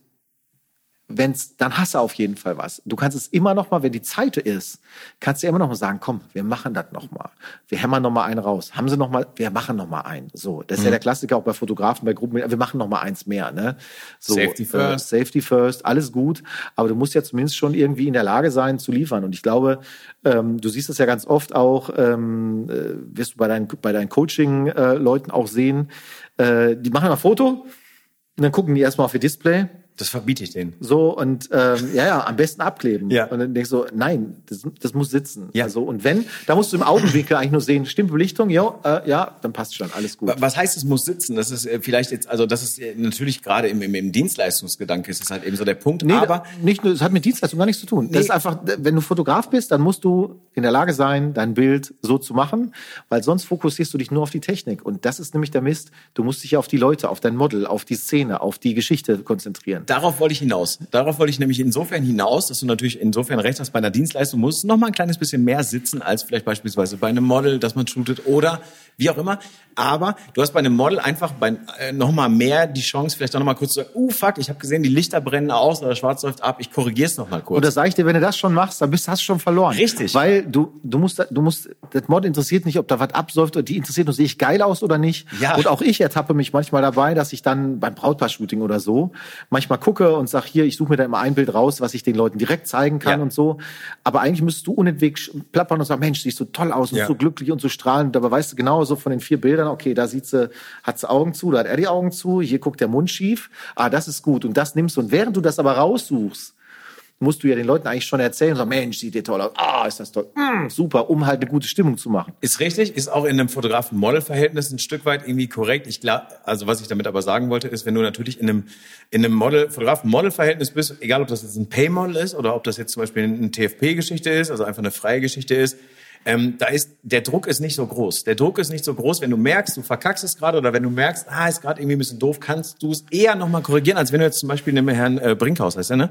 wenn's, dann hast du auf jeden Fall was. Du kannst es immer noch mal, wenn die Zeit ist, kannst du immer noch mal sagen, komm, wir machen das noch mal. Wir hämmern noch mal einen raus. Haben sie noch mal, wir machen noch mal einen. So, das ist mhm. ja der Klassiker auch bei Fotografen, bei Gruppen. Wir machen noch mal eins mehr. Ne? So, Safety äh, first, äh, Safety first, alles gut. Aber du musst ja zumindest schon irgendwie in der Lage sein zu liefern. Und ich glaube, ähm, du siehst es ja ganz oft auch, ähm, äh, wirst du bei deinen bei deinen Coaching-Leuten äh, auch sehen. Äh, die machen ein Foto und dann gucken die erstmal auf ihr Display das verbiete ich denen. So und ähm, ja, ja, am besten abkleben. Ja. Und dann denkst du, nein, das, das muss sitzen. Ja. Also und wenn, da musst du im Augenwinkel eigentlich nur sehen, stimmt Belichtung, ja, äh, ja, dann passt schon, alles gut. Was heißt, es muss sitzen? Das ist äh, vielleicht jetzt, also das ist äh, natürlich gerade im, im, im Dienstleistungsgedanke ist das halt eben so der Punkt. Nee, aber nicht nur, es hat mit Dienstleistung gar nichts zu tun. Nee. Das ist einfach, wenn du Fotograf bist, dann musst du in der Lage sein, dein Bild so zu machen, weil sonst fokussierst du dich nur auf die Technik. Und das ist nämlich der Mist. Du musst dich ja auf die Leute, auf dein Model, auf die Szene, auf die Geschichte konzentrieren. Darauf wollte ich hinaus. Darauf wollte ich nämlich insofern hinaus, dass du natürlich insofern recht hast, bei einer Dienstleistung muss noch mal ein kleines bisschen mehr sitzen als vielleicht beispielsweise bei einem Model, das man shootet oder wie auch immer. Aber du hast bei einem Model einfach bei, äh, noch mal mehr die Chance, vielleicht auch noch mal kurz zu sagen, uh, fuck, ich habe gesehen, die Lichter brennen aus oder schwarz läuft ab, ich korrigiere es noch mal kurz. Und das sage ich dir, wenn du das schon machst, dann bist, hast du schon verloren. Richtig. Weil du, du musst, du musst, das Mod interessiert nicht, ob da was absäuft oder die interessiert nur, sehe ich geil aus oder nicht. Ja. Und auch ich ertappe mich manchmal dabei, dass ich dann beim Brautpaar-Shooting oder so manchmal gucke und sag hier, ich suche mir da immer ein Bild raus, was ich den Leuten direkt zeigen kann ja. und so. Aber eigentlich müsstest du unentwegt plappern und sagen, Mensch, siehst so toll aus und ja. so glücklich und so strahlend. Dabei weißt du genau so von den vier Bildern, okay, da sieht sie, hat sie Augen zu, da hat er die Augen zu, hier guckt der Mund schief. Ah, das ist gut. Und das nimmst du. Und während du das aber raussuchst, musst du ja den Leuten eigentlich schon erzählen, so, Mensch, sieht dir toll aus, ah, ist das toll, mm, super, um halt eine gute Stimmung zu machen. Ist richtig, ist auch in einem Fotografen-Model-Verhältnis ein Stück weit irgendwie korrekt. Ich glaube, also was ich damit aber sagen wollte, ist, wenn du natürlich in einem, in einem Model, Fotografen-Model-Verhältnis bist, egal ob das jetzt ein Pay-Model ist oder ob das jetzt zum Beispiel eine TFP-Geschichte ist, also einfach eine freie Geschichte ist, ähm, da ist der Druck ist nicht so groß. Der Druck ist nicht so groß, wenn du merkst, du verkackst es gerade oder wenn du merkst, ah, ist gerade irgendwie ein bisschen doof, kannst du es eher nochmal korrigieren, als wenn du jetzt zum Beispiel dem Herrn äh, Brinkhaus heißt er, ne?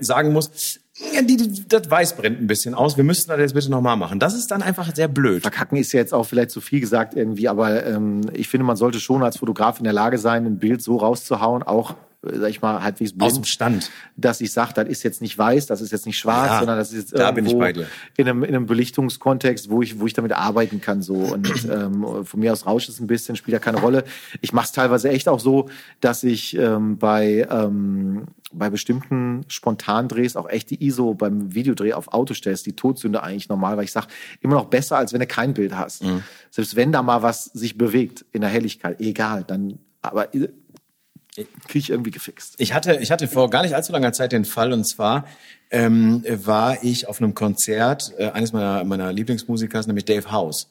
Sagen muss, ja, die, die, das Weiß brennt ein bisschen aus, wir müssten das jetzt bitte nochmal machen. Das ist dann einfach sehr blöd. Verkacken ist ja jetzt auch vielleicht zu viel gesagt irgendwie, aber ähm, ich finde, man sollte schon als Fotograf in der Lage sein, ein Bild so rauszuhauen, auch sag ich mal, halbwegs blind, aus dem Stand, dass ich sage, das ist jetzt nicht weiß, das ist jetzt nicht schwarz, ja, sondern das ist jetzt da bin ich bei dir. In, einem, in einem Belichtungskontext, wo ich, wo ich damit arbeiten kann. so Und ähm, von mir aus rauscht es ein bisschen, spielt ja keine Rolle. Ich mache es teilweise echt auch so, dass ich ähm, bei, ähm, bei bestimmten Spontandrehs auch echt die ISO beim Videodreh auf Auto stellst, die Todsünde eigentlich normal, weil ich sage, immer noch besser, als wenn du kein Bild hast. Mhm. Selbst wenn da mal was sich bewegt in der Helligkeit, egal, dann aber kriege ich irgendwie gefixt. Ich hatte, ich hatte vor gar nicht allzu langer Zeit den Fall und zwar ähm, war ich auf einem Konzert äh, eines meiner, meiner Lieblingsmusikers, nämlich Dave House.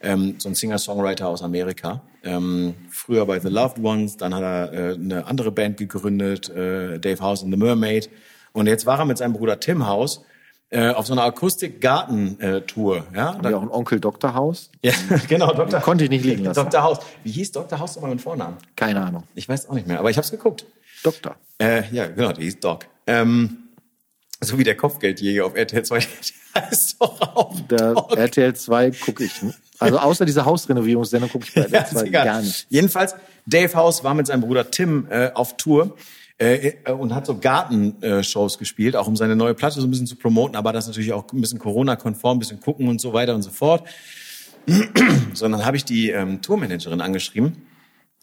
Ähm, so ein Singer-Songwriter aus Amerika. Ähm, früher bei The Loved Ones, dann hat er äh, eine andere Band gegründet, äh, Dave House and the Mermaid. Und jetzt war er mit seinem Bruder Tim House äh, auf so einer Akustik-Garten-Tour. Ja, da auch ein Onkel Dr. Haus. Ja, genau, Dr. Konnte ich nicht liegen lassen. Dr. Haus. Wie hieß Dr. Haus nochmal mit Vornamen? Keine Ahnung. Ich weiß auch nicht mehr, aber ich habe es geguckt. Doktor. Äh, ja, genau, der hieß Doc. Ähm, so wie der Kopfgeldjäger auf RTL 2, der heißt doch auch Der Doc. RTL 2 gucke ich. Also außer dieser Hausrenovierungssendung gucke ich bei Ja, RTL 2 ist egal. gar nicht. Jedenfalls, Dave House war mit seinem Bruder Tim äh, auf Tour äh, äh, und hat so Gartenshows gespielt, auch um seine neue Platte so ein bisschen zu promoten, aber das natürlich auch ein bisschen Corona-konform, ein bisschen gucken und so weiter und so fort. so, und dann habe ich die ähm, Tourmanagerin angeschrieben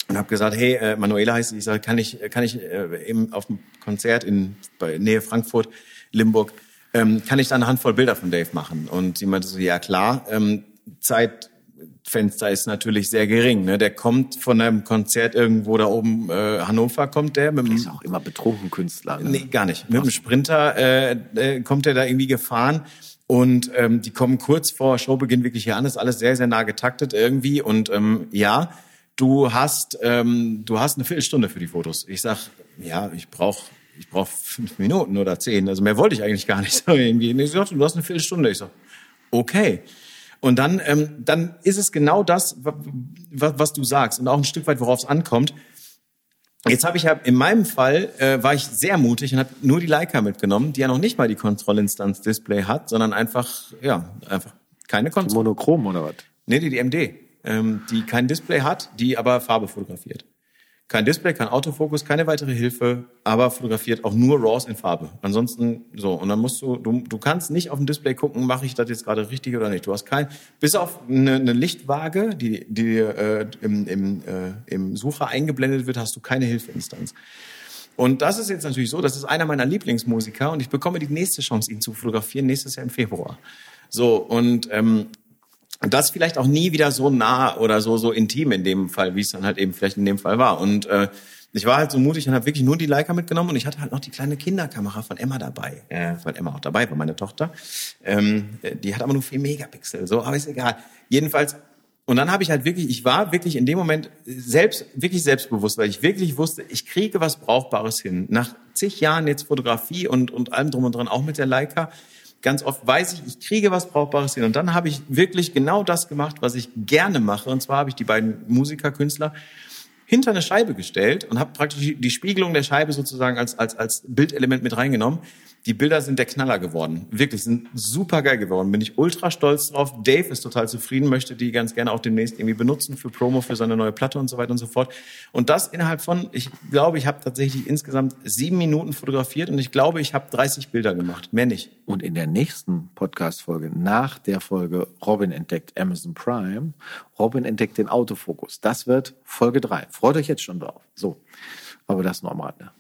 und habe gesagt, hey, äh, Manuela heißt sie, ich sage, kann ich, kann ich äh, eben auf dem Konzert in bei Nähe Frankfurt, Limburg, ähm, kann ich da eine Handvoll Bilder von Dave machen? Und sie meinte so, ja klar, ähm, Zeitfenster ist natürlich sehr gering. Ne? Der kommt von einem Konzert irgendwo da oben, äh, Hannover kommt der mit dem Ist auch immer betrunken Künstler. Ne? Nee, gar nicht. Mit dem Sprinter äh, äh, kommt er da irgendwie gefahren und ähm, die kommen kurz vor Showbeginn wirklich hier an. Ist alles sehr, sehr nah getaktet irgendwie und ähm, ja, du hast ähm, du hast eine Viertelstunde für die Fotos. Ich sag, ja, ich brauch ich brauch fünf Minuten oder zehn. Also mehr wollte ich eigentlich gar nicht so irgendwie. Sie sagte, du hast eine Viertelstunde. Ich sag, okay. Und dann, ähm, dann ist es genau das, wa- wa- was du sagst und auch ein Stück weit, worauf es ankommt. Jetzt habe ich ja in meinem Fall äh, war ich sehr mutig und habe nur die Leica mitgenommen, die ja noch nicht mal die Kontrollinstanz Display hat, sondern einfach ja einfach keine Kontrolle. Monochrom oder was? Nee, die, die MD, ähm, die kein Display hat, die aber Farbe fotografiert. Kein Display, kein Autofokus, keine weitere Hilfe, aber fotografiert auch nur RAWs in Farbe. Ansonsten so. Und dann musst du, du, du kannst nicht auf dem Display gucken, mache ich das jetzt gerade richtig oder nicht. Du hast kein, bis auf eine, eine Lichtwaage, die, die äh, im, im, äh, im Sucher eingeblendet wird, hast du keine Hilfeinstanz. Und das ist jetzt natürlich so, das ist einer meiner Lieblingsmusiker und ich bekomme die nächste Chance, ihn zu fotografieren, nächstes Jahr im Februar. So, und ähm, das vielleicht auch nie wieder so nah oder so so intim in dem Fall, wie es dann halt eben vielleicht in dem Fall war. Und äh, ich war halt so mutig und habe wirklich nur die Leica mitgenommen und ich hatte halt noch die kleine Kinderkamera von Emma dabei, äh, weil Emma auch dabei war, meine Tochter. Ähm, äh, die hat aber nur vier Megapixel, so, aber ist egal. Jedenfalls und dann habe ich halt wirklich, ich war wirklich in dem Moment selbst, wirklich selbstbewusst, weil ich wirklich wusste, ich kriege was Brauchbares hin. Nach zig Jahren jetzt Fotografie und, und allem drum und dran, auch mit der Leica, ganz oft weiß ich, ich kriege was Brauchbares hin. Und dann habe ich wirklich genau das gemacht, was ich gerne mache. Und zwar habe ich die beiden Musiker, Künstler hinter eine Scheibe gestellt und habe praktisch die- die Spiegelung der Scheibe sozusagen als, als, als Bildelement mit reingenommen. Die Bilder sind der Knaller geworden. Wirklich, sind super geil geworden. Bin ich ultra stolz drauf. Dave ist total zufrieden, möchte die ganz gerne auch demnächst irgendwie benutzen für Promo, für seine neue Platte und so weiter und so fort. Und das innerhalb von, ich glaube, ich habe tatsächlich insgesamt sieben Minuten fotografiert und ich glaube, ich habe 30 Bilder gemacht. Mehr nicht. Und in der nächsten Podcast-Folge, nach der Folge Robin entdeckt Amazon Prime, Robin entdeckt den Autofokus. Das wird Folge drei. Freut euch jetzt schon drauf. So. Aber das nur am Rande.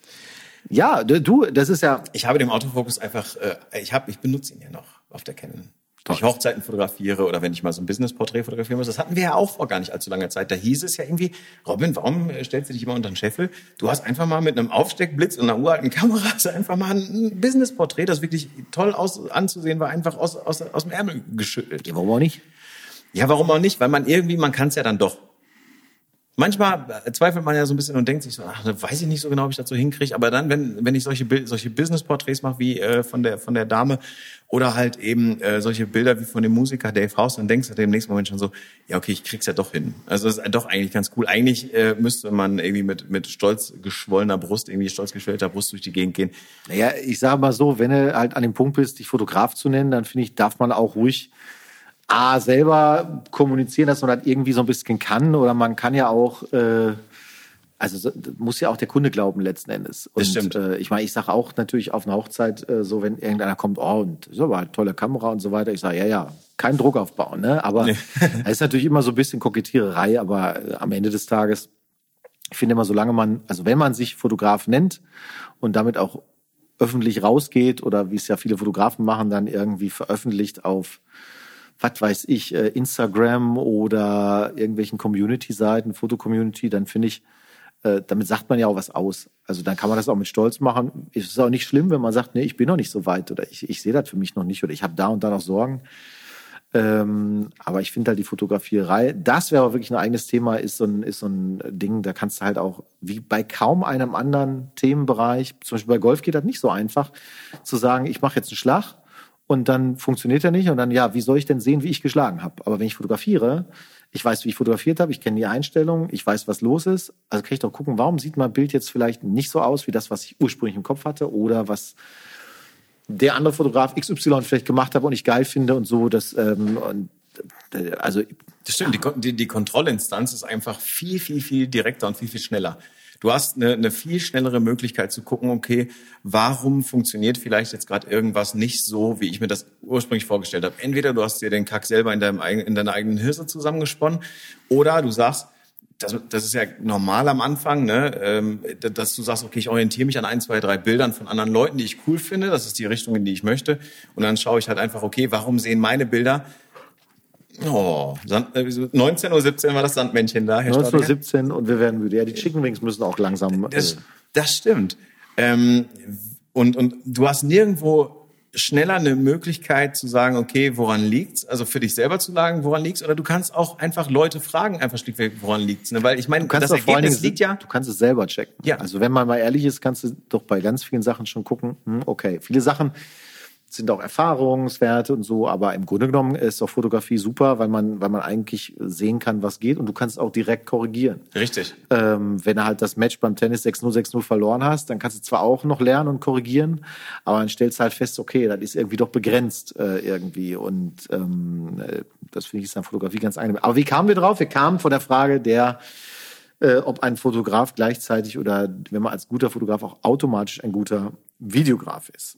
Ja, du, das ist ja, Ich habe den Autofokus einfach, äh, ich habe, ich benutze ihn ja noch auf der Canon. Wenn ich Hochzeiten fotografiere oder wenn ich mal so ein Business-Porträt fotografieren muss. Das hatten wir ja auch vor gar nicht allzu langer Zeit. Da hieß es ja irgendwie, Robin, warum äh, stellst du dich immer unter den Scheffel? Du hast einfach mal mit einem Aufsteckblitz und einer uralten Kamera du einfach mal ein Business-Porträt, das wirklich toll aus, anzusehen war, einfach aus, aus, aus dem Ärmel geschüttelt. ja, warum auch nicht? Ja, warum auch nicht? Weil man irgendwie, man kann es ja dann doch. Manchmal äh, zweifelt man ja so ein bisschen und denkt sich so, ach, weiß ich nicht so genau, ob ich das so hinkriege. Aber dann, wenn, wenn ich solche, solche Business-Porträts mache wie äh, von, der, von der Dame oder halt eben äh, solche Bilder wie von dem Musiker Dave House, dann denkst du im nächsten Moment schon so, ja okay, ich krieg's ja doch hin. Also das ist doch eigentlich ganz cool. Eigentlich äh, müsste man irgendwie mit, mit stolz geschwollener Brust, irgendwie stolz geschwellter Brust durch die Gegend gehen. Naja, ich sage mal so, wenn du halt an dem Punkt bist, dich Fotograf zu nennen, dann finde ich, darf man auch ruhig A, selber kommunizieren, dass man das irgendwie so ein bisschen kann. Oder man kann ja auch, äh, also muss ja auch der Kunde glauben letzten Endes. Und, Das stimmt. Äh, ich meine, ich sage auch natürlich auf einer Hochzeit, äh, so wenn irgendeiner kommt, oh, und so war tolle Kamera und so weiter. Ich sage, ja, ja, kein Druck aufbauen, ne? Aber es ist natürlich immer so ein bisschen Kokettiererei, aber äh, am Ende des Tages, ich finde immer, solange man, also wenn man sich Fotograf nennt und damit auch öffentlich rausgeht oder wie es ja viele Fotografen machen, dann irgendwie veröffentlicht auf, was weiß ich, äh, Instagram oder irgendwelchen Community-Seiten, Fotocommunity, dann finde ich, äh, damit sagt man ja auch was aus. Also dann kann man das auch mit Stolz machen. Es ist auch nicht schlimm, wenn man sagt, nee, ich bin noch nicht so weit oder ich, ich sehe das für mich noch nicht oder ich habe da und da noch Sorgen. Ähm, aber ich finde halt die Fotografierei, das wäre aber wirklich ein eigenes Thema, ist so ein, ist so ein Ding, da kannst du halt auch, wie bei kaum einem anderen Themenbereich, zum Beispiel bei Golf geht das nicht so einfach, zu sagen, ich mache jetzt einen Schlag und dann funktioniert er nicht und dann, ja, wie soll ich denn sehen, wie ich geschlagen habe? Aber wenn ich fotografiere, ich weiß, wie ich fotografiert habe, ich kenne die Einstellungen, ich weiß, was los ist. Also kann ich doch gucken, warum sieht mein Bild jetzt vielleicht nicht so aus wie das, was ich ursprünglich im Kopf hatte oder was der andere Fotograf XY vielleicht gemacht hat und ich geil finde und so. Das, ähm, und, äh, also das stimmt. Die, die, die Kontrollinstanz ist einfach viel, viel, viel direkter und viel, viel schneller. Du hast eine, eine viel schnellere Möglichkeit zu gucken, okay, warum funktioniert vielleicht jetzt gerade irgendwas nicht so, wie ich mir das ursprünglich vorgestellt habe. Entweder du hast dir den Kack selber in, deinem, in deiner eigenen Hirse zusammengesponnen oder du sagst, das, das ist ja normal am Anfang, ne, ähm, dass du sagst, okay, ich orientiere mich an ein, zwei, drei Bildern von anderen Leuten, die ich cool finde. Das ist die Richtung, in die ich möchte. Und dann schaue ich halt einfach, okay, warum sehen meine Bilder Oh, 19.17 Uhr war das Sandmännchen da, Herr 19.17 Uhr und wir werden müde. Ja, die Chicken Wings müssen auch langsam. Das, äh, das stimmt. Ähm, und, und du hast nirgendwo schneller eine Möglichkeit zu sagen, okay, woran liegt's? Also für dich selber zu sagen, woran liegt's? Oder du kannst auch einfach Leute fragen, einfach schlichtweg, woran liegt's? Ne? Weil ich meine, das Ergebnis liegt ja. Du kannst es selber checken. Ja. Also wenn man mal ehrlich ist, kannst du doch bei ganz vielen Sachen schon gucken, hm, okay, viele Sachen sind auch Erfahrungswerte und so, aber im Grunde genommen ist auch Fotografie super, weil man, weil man eigentlich sehen kann, was geht und du kannst auch direkt korrigieren. Richtig. Ähm, wenn du halt das Match beim Tennis 6-0, 6-0 verloren hast, dann kannst du zwar auch noch lernen und korrigieren, aber dann stellst du halt fest, okay, das ist irgendwie doch begrenzt äh, irgendwie und ähm, äh, das finde ich ist an Fotografie ganz angenehm. Aber wie kamen wir drauf? Wir kamen von der Frage der, äh, ob ein Fotograf gleichzeitig oder wenn man als guter Fotograf auch automatisch ein guter Videograf ist.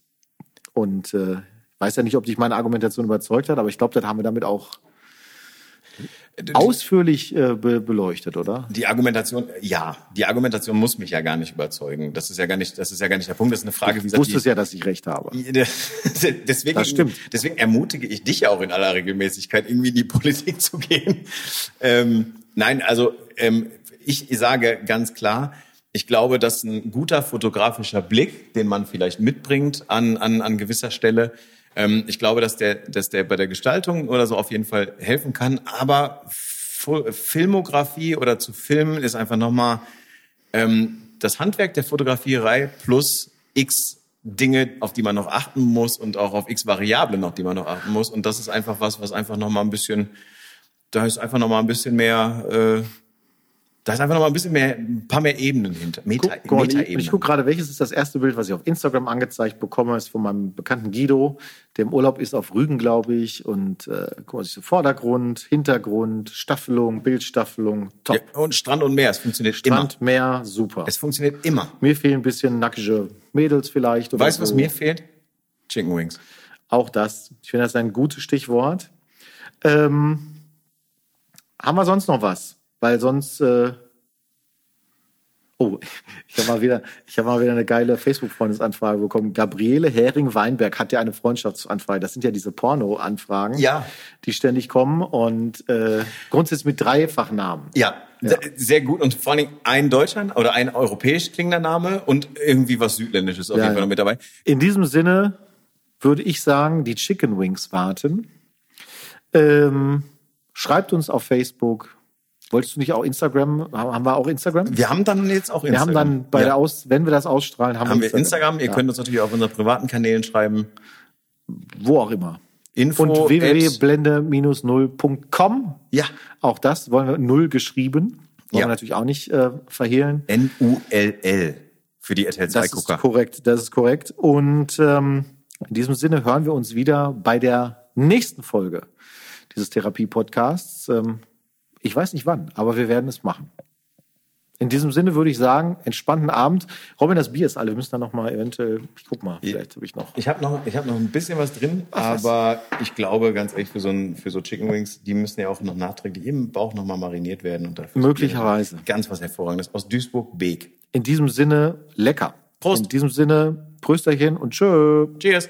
Und äh, ich weiß ja nicht, ob dich meine Argumentation überzeugt hat, aber ich glaube, das haben wir damit auch ausführlich äh, be beleuchtet, oder? Die Argumentation, ja, die Argumentation muss mich ja gar nicht überzeugen. Das ist ja gar nicht, das ist ja gar nicht der Punkt. Das ist eine Frage, wie. Du wusstest ja, dass ich recht habe. deswegen, das stimmt. Deswegen ermutige ich dich ja auch in aller Regelmäßigkeit irgendwie in die Politik zu gehen. Ähm, nein, also ähm, ich sage ganz klar, ich glaube, dass ein guter fotografischer Blick, den man vielleicht mitbringt an, an, an gewisser Stelle, ähm, ich glaube, dass der, dass der bei der Gestaltung oder so auf jeden Fall helfen kann. Aber Filmografie oder zu filmen ist einfach nochmal ähm, das Handwerk der Fotografierei plus x Dinge, auf die man noch achten muss und auch auf x Variablen, auf die man noch achten muss. Und das ist einfach was, was einfach nochmal ein bisschen, da ist einfach nochmal ein bisschen mehr äh, da ist einfach noch mal ein bisschen mehr, ein paar mehr Ebenen hinter. Meta, guck, Meta ich, ich gucke gerade, welches ist das erste Bild, was ich auf Instagram angezeigt bekomme, ist von meinem bekannten Guido, der im Urlaub ist auf Rügen, glaube ich. Und äh, guck mal, so Vordergrund, Hintergrund, Staffelung, Bildstaffelung, top. Ja, und Strand und Meer, es funktioniert Strand, immer. Meer, super. Es funktioniert immer. Mir fehlen ein bisschen nackige Mädels vielleicht. Oder weißt du, so. was mir fehlt? Chicken Wings. Auch das. Ich finde das ein gutes Stichwort. Ähm, haben wir sonst noch was? Weil sonst äh, Oh, ich habe mal wieder, ich habe mal wieder eine geile Facebook-Freundesanfrage bekommen. Gabriele Hering-Weinberg hat ja eine Freundschaftsanfrage. Das sind ja diese Porno-Anfragen, ja. die ständig kommen und äh, grundsätzlich mit Dreifachnamen. Ja, ja, sehr gut und vor allem ein Deutscher oder ein europäisch klingender Name und irgendwie was Südländisches auf ja, jeden Fall noch mit dabei. In diesem Sinne würde ich sagen, die Chicken Wings warten. Ähm, schreibt uns auf Facebook, Wolltest du nicht auch Instagram? Haben wir auch Instagram? Wir haben dann jetzt auch Instagram. Wir haben dann bei ja. der Aus, wenn wir das ausstrahlen, haben, haben wir Instagram. Instagram. Ihr ja. könnt uns natürlich auf unseren privaten Kanälen schreiben. Wo auch immer. Info und www.blende-0.com. Ja. Auch das wollen wir null geschrieben. Wollen ja. wir natürlich auch nicht äh, verhehlen. N-U-L-L für die RTL 2 Gucker. Das ist korrekt, das ist korrekt. Und ähm, in diesem Sinne hören wir uns wieder bei der nächsten Folge dieses Therapie-Podcasts. Ähm, ich weiß nicht wann, aber wir werden es machen. In diesem Sinne würde ich sagen, entspannten Abend. Robin, das Bier ist alle. Wir müssen da noch mal eventuell, ich guck mal, vielleicht habe ich noch. Ich habe noch, ich habe noch ein bisschen was drin, Ach, aber was? ich glaube ganz ehrlich für so ein, für so Chicken Wings, die müssen ja auch noch nachträglich im Bauch noch mal mariniert werden und dafür möglicherweise ganz was hervorragendes aus Duisburg Beek. In diesem Sinne lecker. Prost. In diesem Sinne Prösterchen und tschö. Cheers.